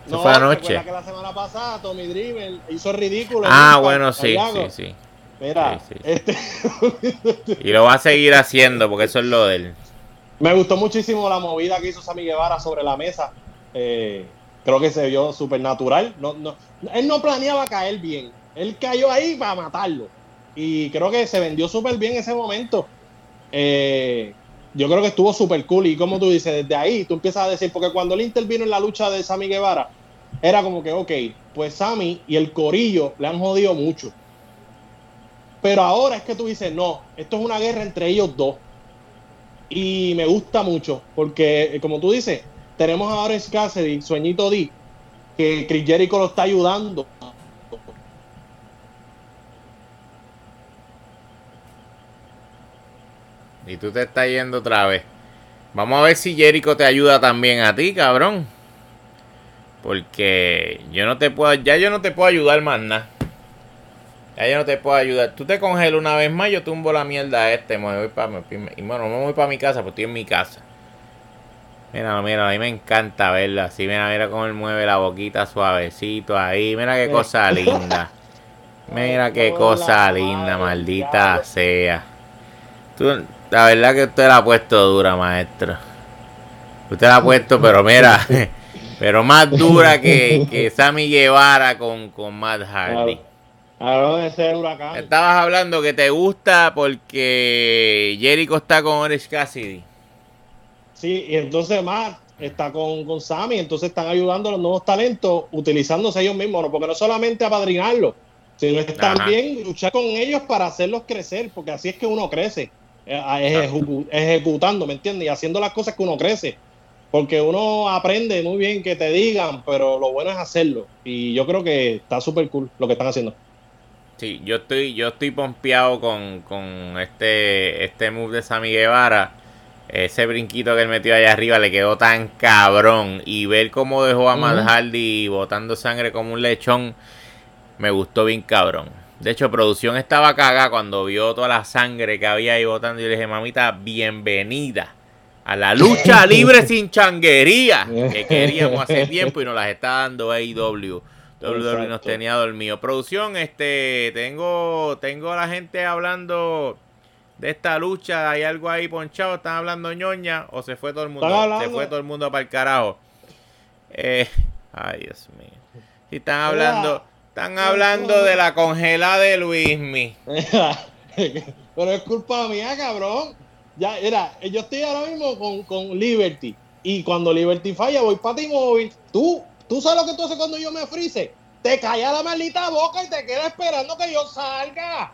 Eso no, fue anoche. que la semana pasada Tommy Dreamer hizo ridículo. Ah, bueno, sí, sí, sí. Mira, Sí, sí. este, Y lo va a seguir haciendo porque eso es lo de él. me gustó muchísimo la movida que hizo Sammy Guevara sobre la mesa. Eh, creo que se vio súper natural. No, no, él no planeaba caer bien. Él cayó ahí para matarlo. Y creo que se vendió súper bien ese momento. Eh, yo creo que estuvo súper cool. Y como tú dices, desde ahí tú empiezas a decir, porque cuando él intervino en la lucha de Sammy Guevara, era como que, ok, pues Sammy y el corillo le han jodido mucho. Pero ahora es que tú dices, no, esto es una guerra entre ellos dos. Y me gusta mucho, porque eh, como tú dices, tenemos a Orange Cassidy, Sueñito D, que Chris Jericho lo está ayudando. Y tú te estás yendo otra vez. Vamos a ver si Jericho te ayuda también a ti, cabrón. Porque yo no te puedo, ya yo no te puedo ayudar más nada. Ya yo no te puedo ayudar. Tú te congelas una vez más, yo tumbo la mierda a este. Me voy para y bueno, me voy para mi casa, porque estoy en mi casa. Mira, mira, a mí me encanta verla así. Mira, mira cómo él mueve la boquita suavecito ahí. Mira qué cosa linda. Mira qué cosa linda, maldita sea. Tú, la verdad que usted la ha puesto dura, maestro. Usted la ha puesto, pero mira, pero más dura que, que Sammy Guevara con, con Matt Hardy. Ahora huracán. Estabas hablando que te gusta porque Jericho está con Orange Cassidy. Sí, y entonces Matt está con, con Sammy, entonces están ayudando a los nuevos talentos utilizándose ellos mismos, ¿no? porque no solamente apadrinarlos, sino es también luchar con ellos para hacerlos crecer, porque así es que uno crece, eh, ejecu- ejecutando, ¿me entiendes? Y haciendo las cosas que uno crece. Porque uno aprende muy bien que te digan, pero lo bueno es hacerlo. Y yo creo que está súper cool lo que están haciendo. Sí, yo estoy, yo estoy pompeado con, con este, este move de Sammy Guevara. Ese brinquito que él metió allá arriba le quedó tan cabrón. Y ver cómo dejó a Matt. Hardy botando sangre como un lechón, me gustó bien cabrón. De hecho, producción estaba cagada cuando vio toda la sangre que había ahí botando. Y le dije, mamita, bienvenida a la lucha libre sin changuería que queríamos hace tiempo y nos las está dando AEW. WWE nos tenía dormido. Producción, este, tengo, tengo a la gente hablando de esta lucha. Hay algo ahí ponchado. Están hablando ñoña o se fue todo el mundo. Se fue todo el mundo para el carajo. Eh, ay, Dios mío. Si están hablando, están hablando de la congelada de Luismi. Pero es culpa mía, cabrón. Ya, mira, yo estoy ahora mismo con, con Liberty. Y cuando Liberty falla, voy para T-Mobile. Tú, tú sabes lo que tú haces cuando yo me frise. Te callas la maldita boca y te quedas esperando que yo salga.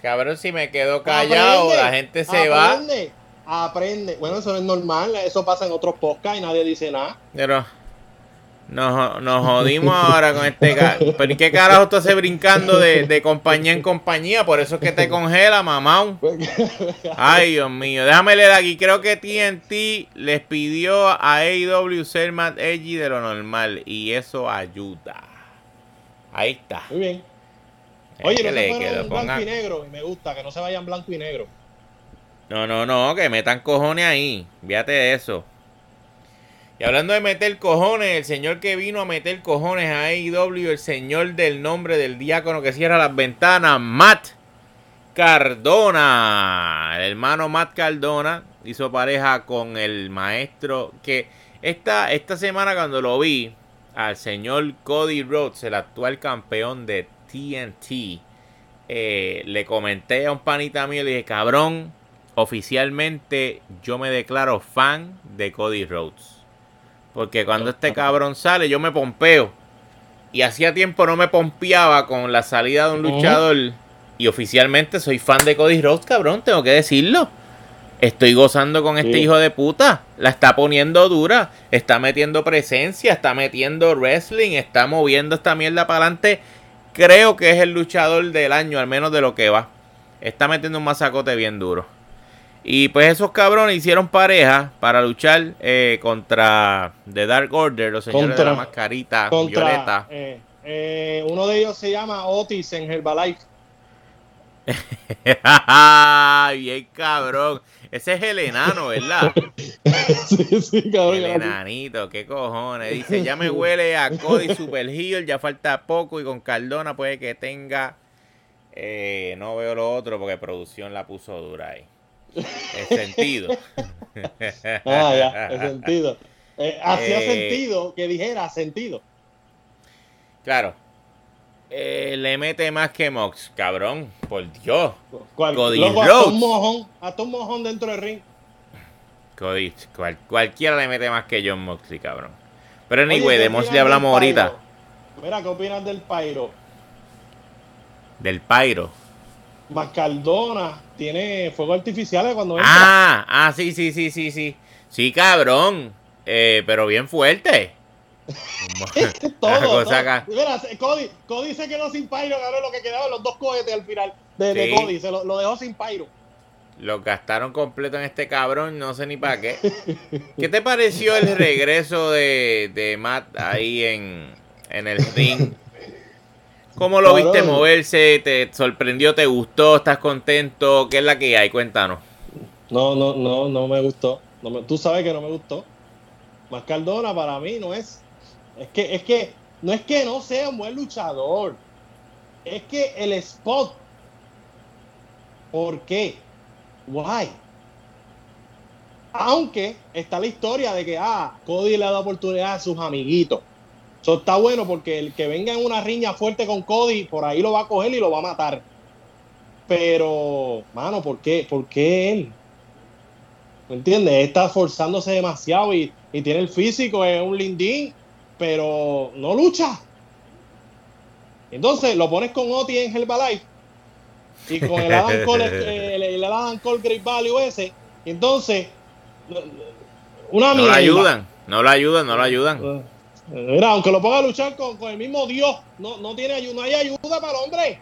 Cabrón, si me quedo callado, Aprende, la gente se va. Aprende, aprende. Bueno, eso no es normal. Eso pasa en otros podcasts y nadie dice nada. Pero nos, nos jodimos ahora con este Pero ¿y qué carajo tú haces brincando de, de compañía en compañía? Por eso es que te congela, mamá. Ay, Dios mío. Déjame leer aquí. Creo que TNT les pidió a AEW ser más edgy de lo normal. Y eso ayuda. Ahí está. Muy bien. Oye, que no le- que lo blanco y negro. Y me gusta que no se vayan blanco y negro. No, no, no, que metan cojones ahí. Fíjate de eso. Y hablando de meter cojones, el señor que vino a meter cojones a AEW, el señor del nombre del diácono que cierra las ventanas, Matt Cardona. El hermano Matt Cardona hizo pareja con el maestro que esta, esta semana cuando lo vi al señor Cody Rhodes, el actual campeón de TNT, eh, le comenté a un panita mío, le dije, cabrón, oficialmente yo me declaro fan de Cody Rhodes. Porque cuando este cabrón sale, yo me pompeo. Y hacía tiempo no me pompeaba con la salida de un luchador. Y oficialmente soy fan de Cody Rhodes, cabrón, tengo que decirlo. Estoy gozando con este hijo de puta. La está poniendo dura. Está metiendo presencia. Está metiendo wrestling. Está moviendo esta mierda para adelante. Creo que es el luchador del año, al menos de lo que va. Está metiendo un masacote bien duro. Y pues esos cabrones hicieron pareja para luchar eh, contra The Dark Order, los señores de la mascarita violeta. Eh, eh, uno de ellos se llama Otis en Herbalife. Bien cabrón. Ese es el enano, ¿verdad? sí, sí, cabrón. El enanito, qué cojones. Dice, ya me huele a Cody Super Heel, ya falta poco y con Cardona puede que tenga... no veo lo otro porque producción la puso dura ahí. El sentido. ah, ya, el sentido. Eh, hacía eh, sentido que dijera sentido. Claro. Eh, le mete más que Mox, cabrón. Por Dios. ¿Cuál? Cody un mojón, hasta un mojón dentro del ring. Cody, cualquiera le mete más que John Moxley, cabrón. Pero anyway, de Moxley hablamos ahorita. Mira, ¿qué opinas del Pyro? Del Pyro. Macaldona tiene fuego artificiales cuando entra. Ah, ah, sí, sí, sí, sí, sí. Sí, cabrón. Eh, pero bien fuerte. todo. Mira, Cody, Cody se quedó sin pyro, ganó lo que quedaban los dos cohetes al final de, Cody. Se lo, dejó sin pyro. Lo gastaron completo en este cabrón, no sé ni para qué. ¿Qué te pareció el regreso de, de Matt ahí en, en el ring? ¿Cómo lo viste moverse? ¿Te sorprendió? ¿Te gustó? ¿Estás contento? ¿Qué es la que hay? Cuéntanos. No, no, no, no me gustó. tú sabes que no me gustó. Más Cardona para mí no es. Es que, es que, no es que no sea un buen luchador. Es que el spot. ¿Por qué? Why? Aunque está la historia de que, ah, Cody le da oportunidad a sus amiguitos. Eso está bueno porque el que venga en una riña fuerte con Cody, por ahí lo va a coger y lo va a matar. Pero, mano, ¿por qué? ¿Por qué él? ¿Me entiendes? Está forzándose demasiado y, tiene el físico, es un lindín, pero no lucha. Entonces lo pones con Oti en Herbalife y con el Adam Cole, el, el, Adam Cole Great Value ese. Entonces, una No lo ayudan, no lo ayudan, no lo ayudan. Uh, Mira, aunque lo ponga a luchar con, el mismo Dios, no, no, tiene ayuda, no hay ayuda para el hombre.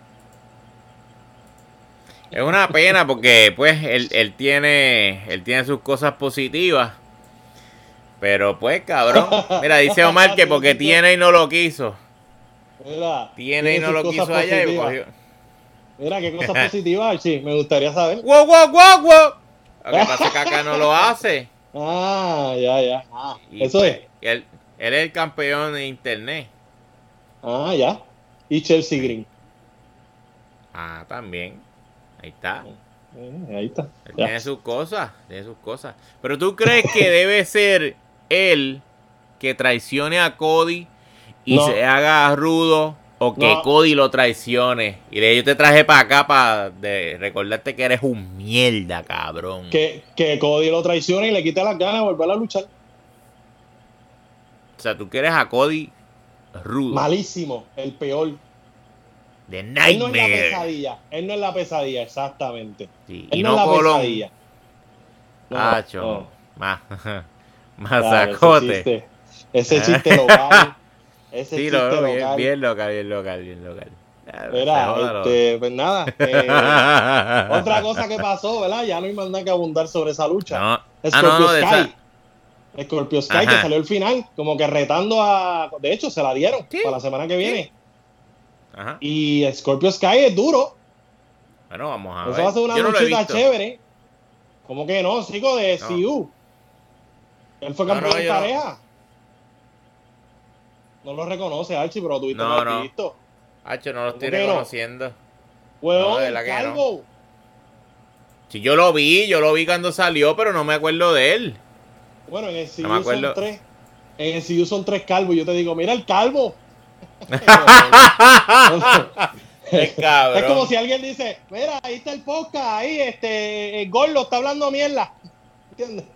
Es una pena porque pues él, tiene él tiene sus cosas positivas. Pero pues cabrón, mira, dice Omar que porque tiene y no lo quiso. Mira, tiene, y no lo quiso allá y cogió. Mira, qué cosas positivas, sí, me gustaría saber. ¡Wow, wow, wow, wow! Lo que pasa es que acá no lo hace. Ah, ya, ya. Ah, eso pues, es. Él es el campeón de internet. Ah, ya. Y Chelsea Green. Ah, también. Ahí está. Eh, ahí está. tiene sus cosas, tiene sus cosas. Pero tú crees que debe ser él que traicione a Cody y se haga rudo o que Cody lo traicione. Y de yo te traje para acá para recordarte que eres un mierda, cabrón. Que, que Cody lo traicione y le quita las ganas de volver a luchar. O sea, tú quieres a Cody rudo. Malísimo, el peor. De Nightmare. Él no es la pesadilla. Él no es la pesadilla, exactamente. Sí. y no, no es la pesadilla. No, Más. Más sacote. Ese chiste, local. Ese sí, chiste lo, local. Bien, bien local, bien local, bien local. Mira, este, pues nada. Eh, otra cosa que pasó, ¿verdad? Ya no hay más nada que abundar sobre esa lucha. No. Scorpio ah, no, no, Sky. Scorpio Sky, que salió el final, como que retando a. De hecho, se la dieron para la semana que viene. Ajá. Y Scorpio Sky es duro. Bueno, vamos a ver. Eso va a ser una luchita chévere. ¿Cómo que no? Sigo de CU. Él fue campeón de pareja. No lo reconoce, Archie, pero tuviste No, no, no. visto. Hacho, no lo estoy ¿Cómo que no? reconociendo. Huevón, No, no. calvo. Si yo lo vi, yo lo vi cuando salió, pero no me acuerdo de él. Bueno, en el CU No son tres. En el CU son tres calvos. Y yo te digo, mira el calvo. Es como si alguien dice, mira, ahí está el podcast, ahí, este, el gordo está hablando mierda. ¿Entiendes?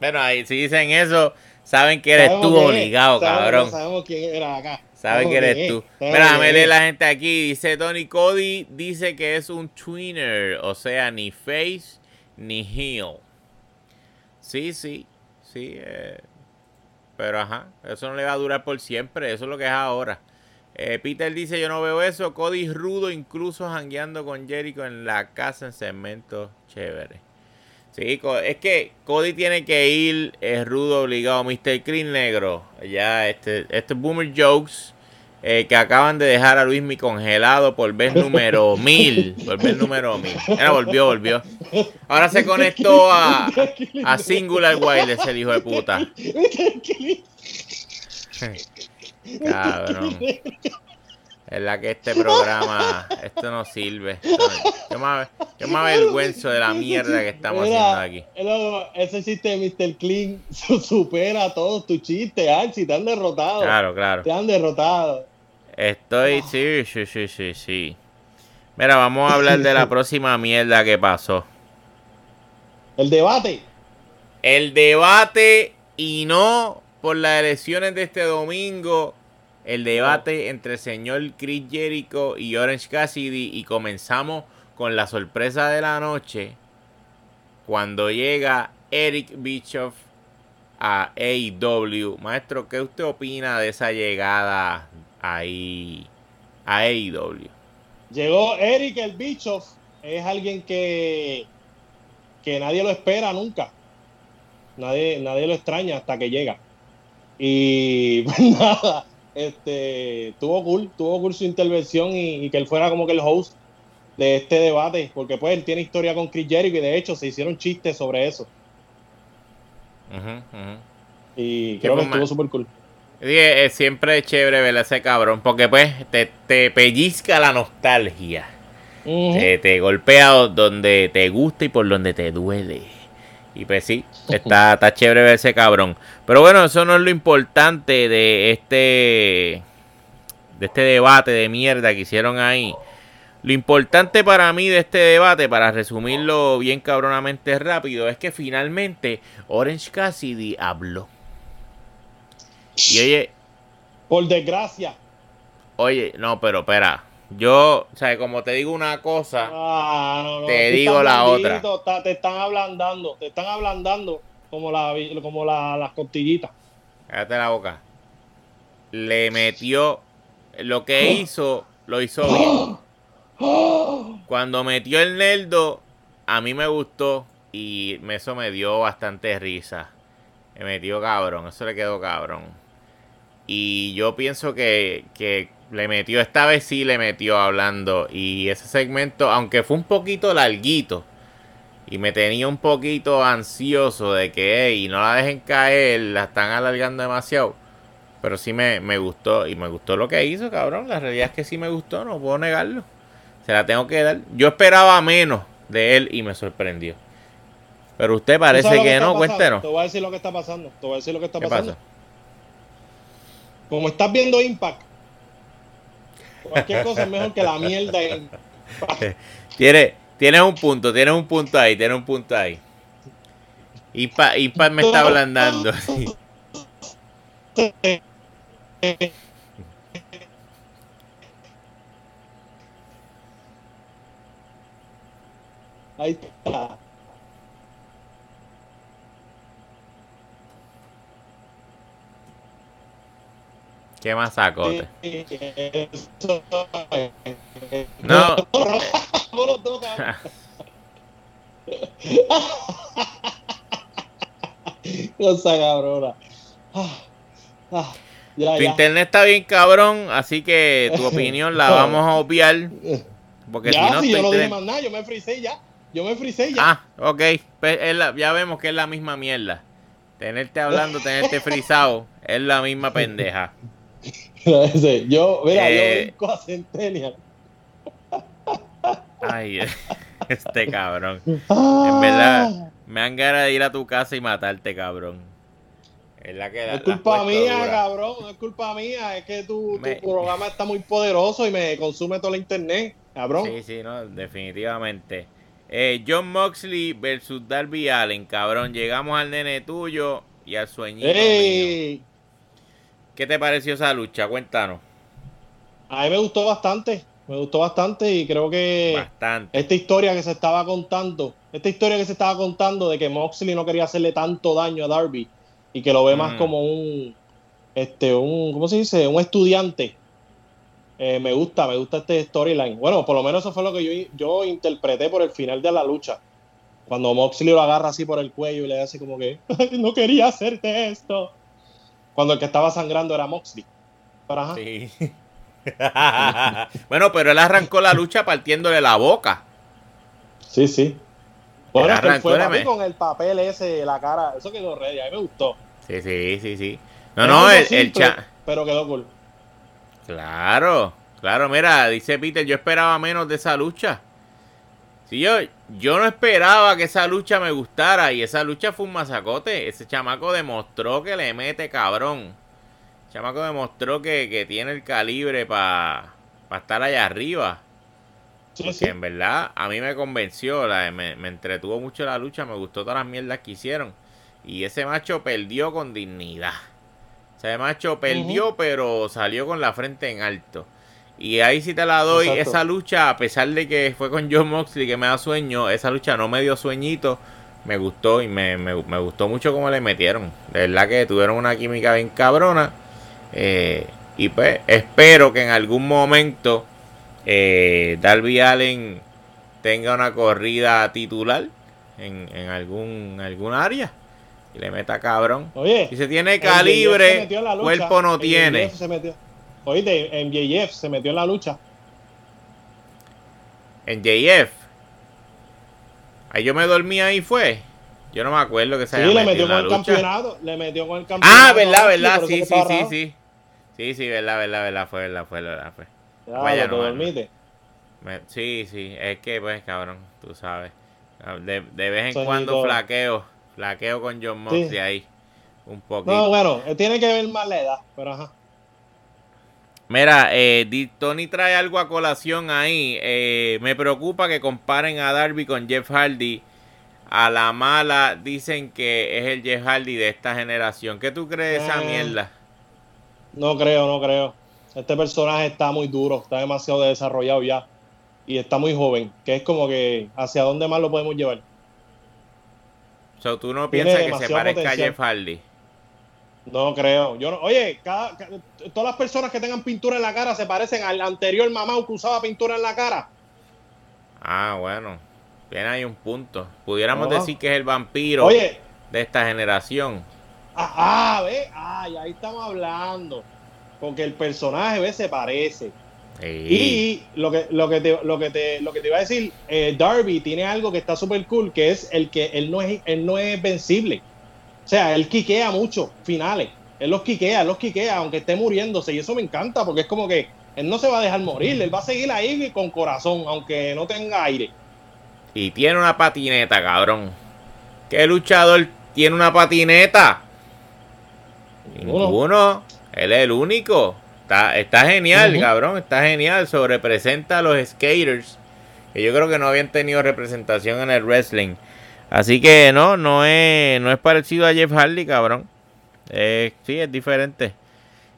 Bueno, ahí si dicen eso, saben que eres tú obligado, sabemos- cabrón. Sabemos quién era acá. Saben que eres tú. Mira, me lee la gente aquí. Dice Tony Cody, dice que es un twinner, o sea, ni face ni heel. Sí, sí, sí. eh, pero ajá, eso no le va a durar por siempre, eso es lo que es ahora. Eh, Peter dice, yo no veo eso. Cody rudo, incluso jangueando con Jericho en la casa en segmentos chévere. Sí, es que Cody tiene que ir, es rudo obligado, Mr. Clean Negro. Ya, este, estos Boomer Jokes eh, que acaban de dejar a Luismi congelado por vez número mil. Por vez número mil. Mira, volvió, volvió. Ahora se conectó a, a Singular Wireless, el hijo de puta. Cabrón. Es la que este programa, esto no sirve. Yo me, yo me avergüenzo de la mierda que estamos Mira, haciendo aquí. loco, ese chiste de Mr. Clean su- supera todos tus chistes, Archie. Te han derrotado. Claro, claro. Te han derrotado. Estoy, sí, sí, sí, sí, sí. Mira, vamos a hablar de la próxima mierda que pasó. El debate. El debate y no por las elecciones de este domingo. El debate entre el señor Chris Jericho y Orange Cassidy. Y comenzamos con la sorpresa de la noche. Cuando llega Eric Bischoff a AEW. Maestro, ¿qué usted opina de esa llegada ahí a AEW? Llegó Eric el Bischoff. Es alguien que, que nadie lo espera nunca. Nadie, nadie lo extraña hasta que llega. Y pues nada, este, tuvo cool, tuvo cool su intervención y, y que él fuera como que el host de este debate, porque pues él tiene historia con Chris Jericho y de hecho se hicieron chistes sobre eso. Y creo que estuvo súper cool. Sí, es siempre chévere ver a ese cabrón porque pues te, te pellizca la nostalgia. Te, te golpea donde te gusta y por donde te duele. Y pues sí, está, está chévere ver ese cabrón. Pero bueno, eso no es lo importante de este de este debate de mierda que hicieron ahí. Lo importante para mí de este debate, para resumirlo bien cabronamente rápido, es que finalmente Orange Cassidy habló. Y oye, Por desgracia. oye, no, pero espera. Yo, o sea, como te digo una cosa, Ah, no, no, Te digo la está- te están ablandando, te están ablandando como, la, como la- las costillitas. cállate la boca. Le metió lo que hizo, lo hizo bien. Cuando metió el Neldo, a mí me gustó y eso me dio bastante risa. Me metió cabrón, eso le quedó cabrón. Y yo pienso que, que le metió, esta vez sí le metió hablando. Y ese segmento, aunque fue un poquito larguito, y me tenía un poquito ansioso de que, hey, no la dejen caer, la están alargando demasiado. Pero sí me, me gustó, y me gustó lo que hizo, cabrón. La realidad es que sí me gustó, no puedo negarlo. Se la tengo que dar. Yo esperaba menos de él y me sorprendió. Pero usted ¿Tú parece que, no, cuéntenos. Te voy a decir lo que está pasando. Te voy a decir lo que está ¿Qué pasando. pasa? Como estás viendo Impact, cualquier cosa es mejor que la mierda en Impact. Tiene, tienes un punto, tienes un punto ahí, tienes un punto ahí. Ipa, Ipa me está ablandando. Ahí está. ¿Qué más sacote? Eso- No. Cosa cabrona. Ah, ah, ya, Tu ya. internet está bien cabrón, así que tu opinión la vamos a obviar. Porque ya, si no, si yo no dije más nada, yo me frisé ya. Yo me frisé ya. Ah, ok. Pues la- ya vemos que es la misma mierda. Tenerte hablando, tenerte frisado, es la misma pendeja. yo, mira, yo eh, brinco a Centennial. Ay, este cabrón. En verdad, me han ganas de ir a tu casa y matarte, cabrón. Es la que es culpa mía, cabrón. No es culpa mía. Es que tu, programa está muy poderoso y me consume toda la internet, cabrón. Sí, sí, no, definitivamente. Eh, John Moxley versus Darby Allen, cabrón. Llegamos al nene tuyo y al sueñito. ¿Qué te pareció esa lucha? Cuéntanos. A mí me gustó bastante. Me gustó bastante y creo que esta historia que se estaba contando, esta historia que se estaba contando de que Moxley no quería hacerle tanto daño a Darby y que lo ve más mm. como un, este, un, ¿cómo se dice? Un estudiante. Eh, me gusta, me gusta este storyline. Bueno, por lo menos eso fue lo que yo, yo interpreté por el final de la lucha. Cuando Moxley lo agarra así por el cuello y le hace como que, no quería hacerte esto. Cuando el que estaba sangrando era Moxley. Sí. bueno, pero él arrancó la lucha partiéndole la boca. Sí, sí. Bueno, es fue con el papel ese, la cara, eso quedó ready, a mí me gustó. Sí, sí, sí, sí. No, no, el, el chat. Pero quedó cool. Claro, claro, mira, dice Peter, yo esperaba menos de esa lucha. Sí, yo, yo no esperaba que esa lucha me gustara y esa lucha fue un masacote. Ese chamaco demostró que le mete cabrón. chamaco demostró que, tiene el calibre para estar allá arriba. Sí, en verdad a mí me convenció, me, entretuvo mucho la lucha, me gustó todas las mierdas que hicieron. Y ese macho perdió con dignidad. Ese macho perdió, pero salió con la frente en alto. Y ahí sí te la doy. Esa lucha, a pesar de que fue con John Moxley que me da sueño, esa lucha no me dio sueñito. Me gustó y me, gustó mucho cómo le metieron. De verdad que tuvieron una química bien cabrona. Eh, y pues espero que en algún momento eh, Darby Allen tenga una corrida titular en, en algún algún área y le meta cabrón. Oye, y se tiene calibre, cuerpo no tiene. En JF se metió en la lucha. En JF. Ahí yo me dormí ahí fue. Yo no me acuerdo que se sí, le metió con el campeonato. Le metió con el campeonato. Ah, verdad, verdad. Sí, sí, sí, sí. Sí, sí, verdad, verdad, verdad. Fue, verdad, fue, verdad, fue. Vaya, no, dormite. sí, sí. Es que, pues, cabrón, tú sabes. De, de vez en cuando flaqueo. Flaqueo con John Moxley ahí. Un poquito. No, bueno, tiene que ver más la edad, pero ajá. Mira, eh, Tony trae algo a colación ahí. Eh, me preocupa que comparen a Darby con Jeff Hardy. A la mala dicen que es el Jeff Hardy de esta generación. ¿Qué tú crees de esa eh, mierda? No creo, no creo. Este personaje está muy duro, está demasiado desarrollado ya. Y está muy joven. Que es como que hacia dónde más lo podemos llevar. O sea, ¿tú no piensas que se parezca a Jeff Hardy? No creo. Yo no, oye, cada, todas las personas que tengan pintura en la cara se parecen al anterior mamá que usaba pintura en la cara. Ah, bueno. Bien, hay un punto. Pudiéramos decir que es el vampiro de esta generación. Ah, ah, ve. Ah, ahí estamos hablando. Porque el personaje, ve, se parece. Y lo que, lo, que te, lo, que te, lo que te iba a decir, eh, Darby tiene algo que está súper cool, que es el que él no es, él no es vencible. O sea, él quiquea mucho finales. Él los quiquea, él los quiquea, aunque esté muriéndose. Y eso me encanta porque es como que él no se va a dejar morir. Él va a seguir ahí con corazón, aunque no tenga aire. Y tiene una patineta, cabrón. ¿Qué luchador tiene una patineta? Ninguno. Él es el único. Está, está genial, cabrón. Está genial. Sobre representa a los skaters. Que yo creo que no habían tenido representación en el wrestling. Así que no, no es, no es parecido a Jeff Hardy, cabrón. Eh, sí, es diferente.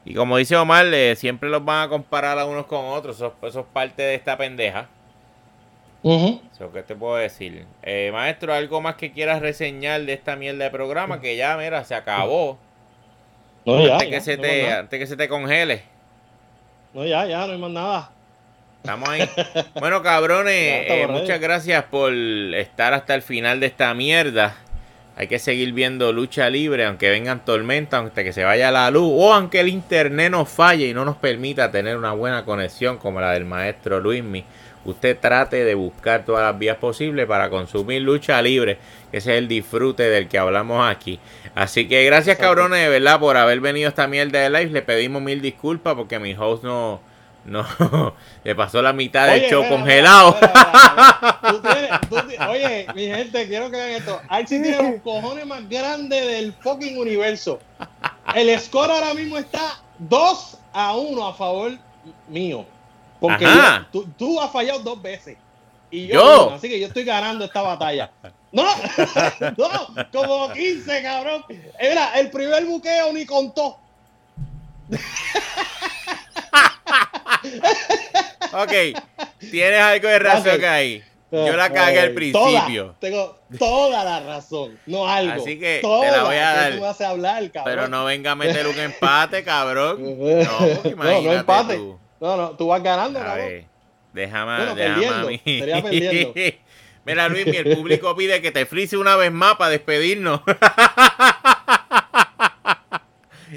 Y como dice Omar, eh, siempre los van a comparar a unos con otros. Eso, es parte de esta pendeja. ¿Qué te puedo decir? Eh, maestro, ¿algo más que quieras reseñar de esta mierda de programa? Que ya, mira, se acabó. antes, que se te, antes que se te congele. No, ya, ya, no hay más nada. Estamos ahí. Bueno, cabrones, eh, muchas gracias por estar hasta el final de esta mierda. Hay que seguir viendo lucha libre, aunque vengan tormentas, aunque que se vaya la luz, o aunque el internet nos falle y no nos permita tener una buena conexión como la del maestro Luismi. usted trate de buscar todas las vías posibles para consumir lucha libre, que ese es el disfrute del que hablamos aquí. Así que gracias cabrones de verdad por haber venido a esta mierda de live. Le pedimos mil disculpas porque mi host no, no, le pasó la mitad del show congelado. oye, mi gente, quiero que vean esto. Archie tiene los cojones más grandes del fucking universo. El score ahora mismo está 2 a 1 a favor mío. Porque tú, has fallado dos veces. Y yo, así que yo estoy ganando esta batalla. No, no, como 15, cabrón. Era el primer buqueo ni contó. Ok, tienes algo de razón ahí. Yo la cagué al principio. tengo toda la razón, no algo. Así que te la voy a dar. hablar, Pero no venga a meter un empate, cabrón. No, no, no empate. No, no, tú vas ganando, a Ver, déjame, déjame a mí. perdiendo. Mira, Luis, el público pide que te frise una vez más para despedirnos.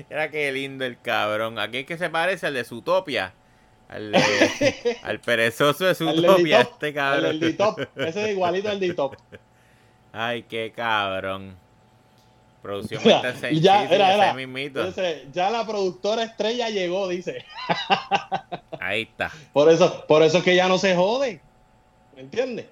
Era que lindo el cabrón. Aquí es que se parece al de Zootopia. Al, perezoso de Zootopia, este cabrón. El Ese es igualito al D-Top. Ay, qué cabrón. Producción ya, era, ya la productora estrella llegó, dice. Ahí está. Por eso, por eso es que ya no se jode. ¿Me entiendes?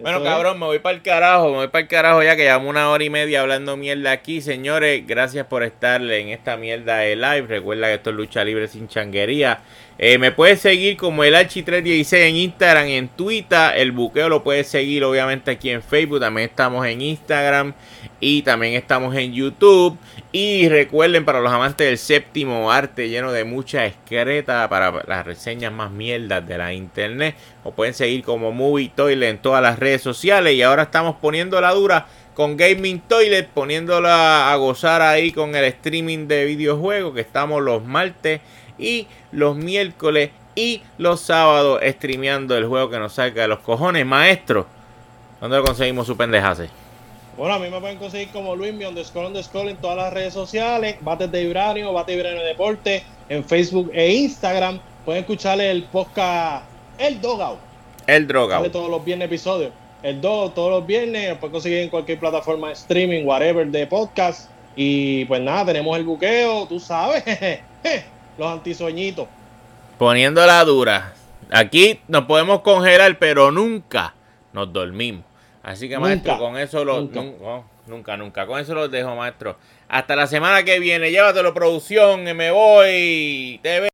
Bueno, cabrón, me voy para el carajo, me voy para el carajo ya que llevamos una hora y media hablando mierda aquí. Señores, gracias por estar en esta mierda de live. Recuerda que esto es lucha libre sin changuería. Eh, me puedes seguir como el H316 en Instagram, en Twitter. El buqueo lo puedes seguir obviamente aquí en Facebook. También estamos en Instagram y también estamos en YouTube. Y recuerden para los amantes del séptimo arte lleno de mucha excreta para las reseñas más mierdas de la internet. O pueden seguir como Movie Toilet en todas las redes sociales. Y ahora estamos poniendo la dura con Gaming Toilet, poniéndola a gozar ahí con el streaming de videojuegos que estamos los martes y los miércoles y los sábados streameando el juego que nos saca de los cojones. Maestro, ¿dónde lo conseguimos su pendejase? Bueno, a mí me pueden conseguir como Luis underscore underscore en todas las redes sociales, Bates de Vibranio, Bates de Vibranio Deporte, en Facebook e Instagram. Pueden escuchar el podcast El Dogout. El Drogout. De todos los viernes episodios. El Dogout todos los viernes, lo pueden conseguir en cualquier plataforma de streaming, whatever, de podcast. Y pues nada, tenemos el buqueo, tú sabes. los antisueñitos. Poniendo la dura. Aquí nos podemos congelar, pero nunca nos dormimos. Así que, maestro, con eso lo. Nunca. nunca, Con eso los dejo, maestro. Hasta la semana que viene. Llévatelo, producción. Me voy. TV.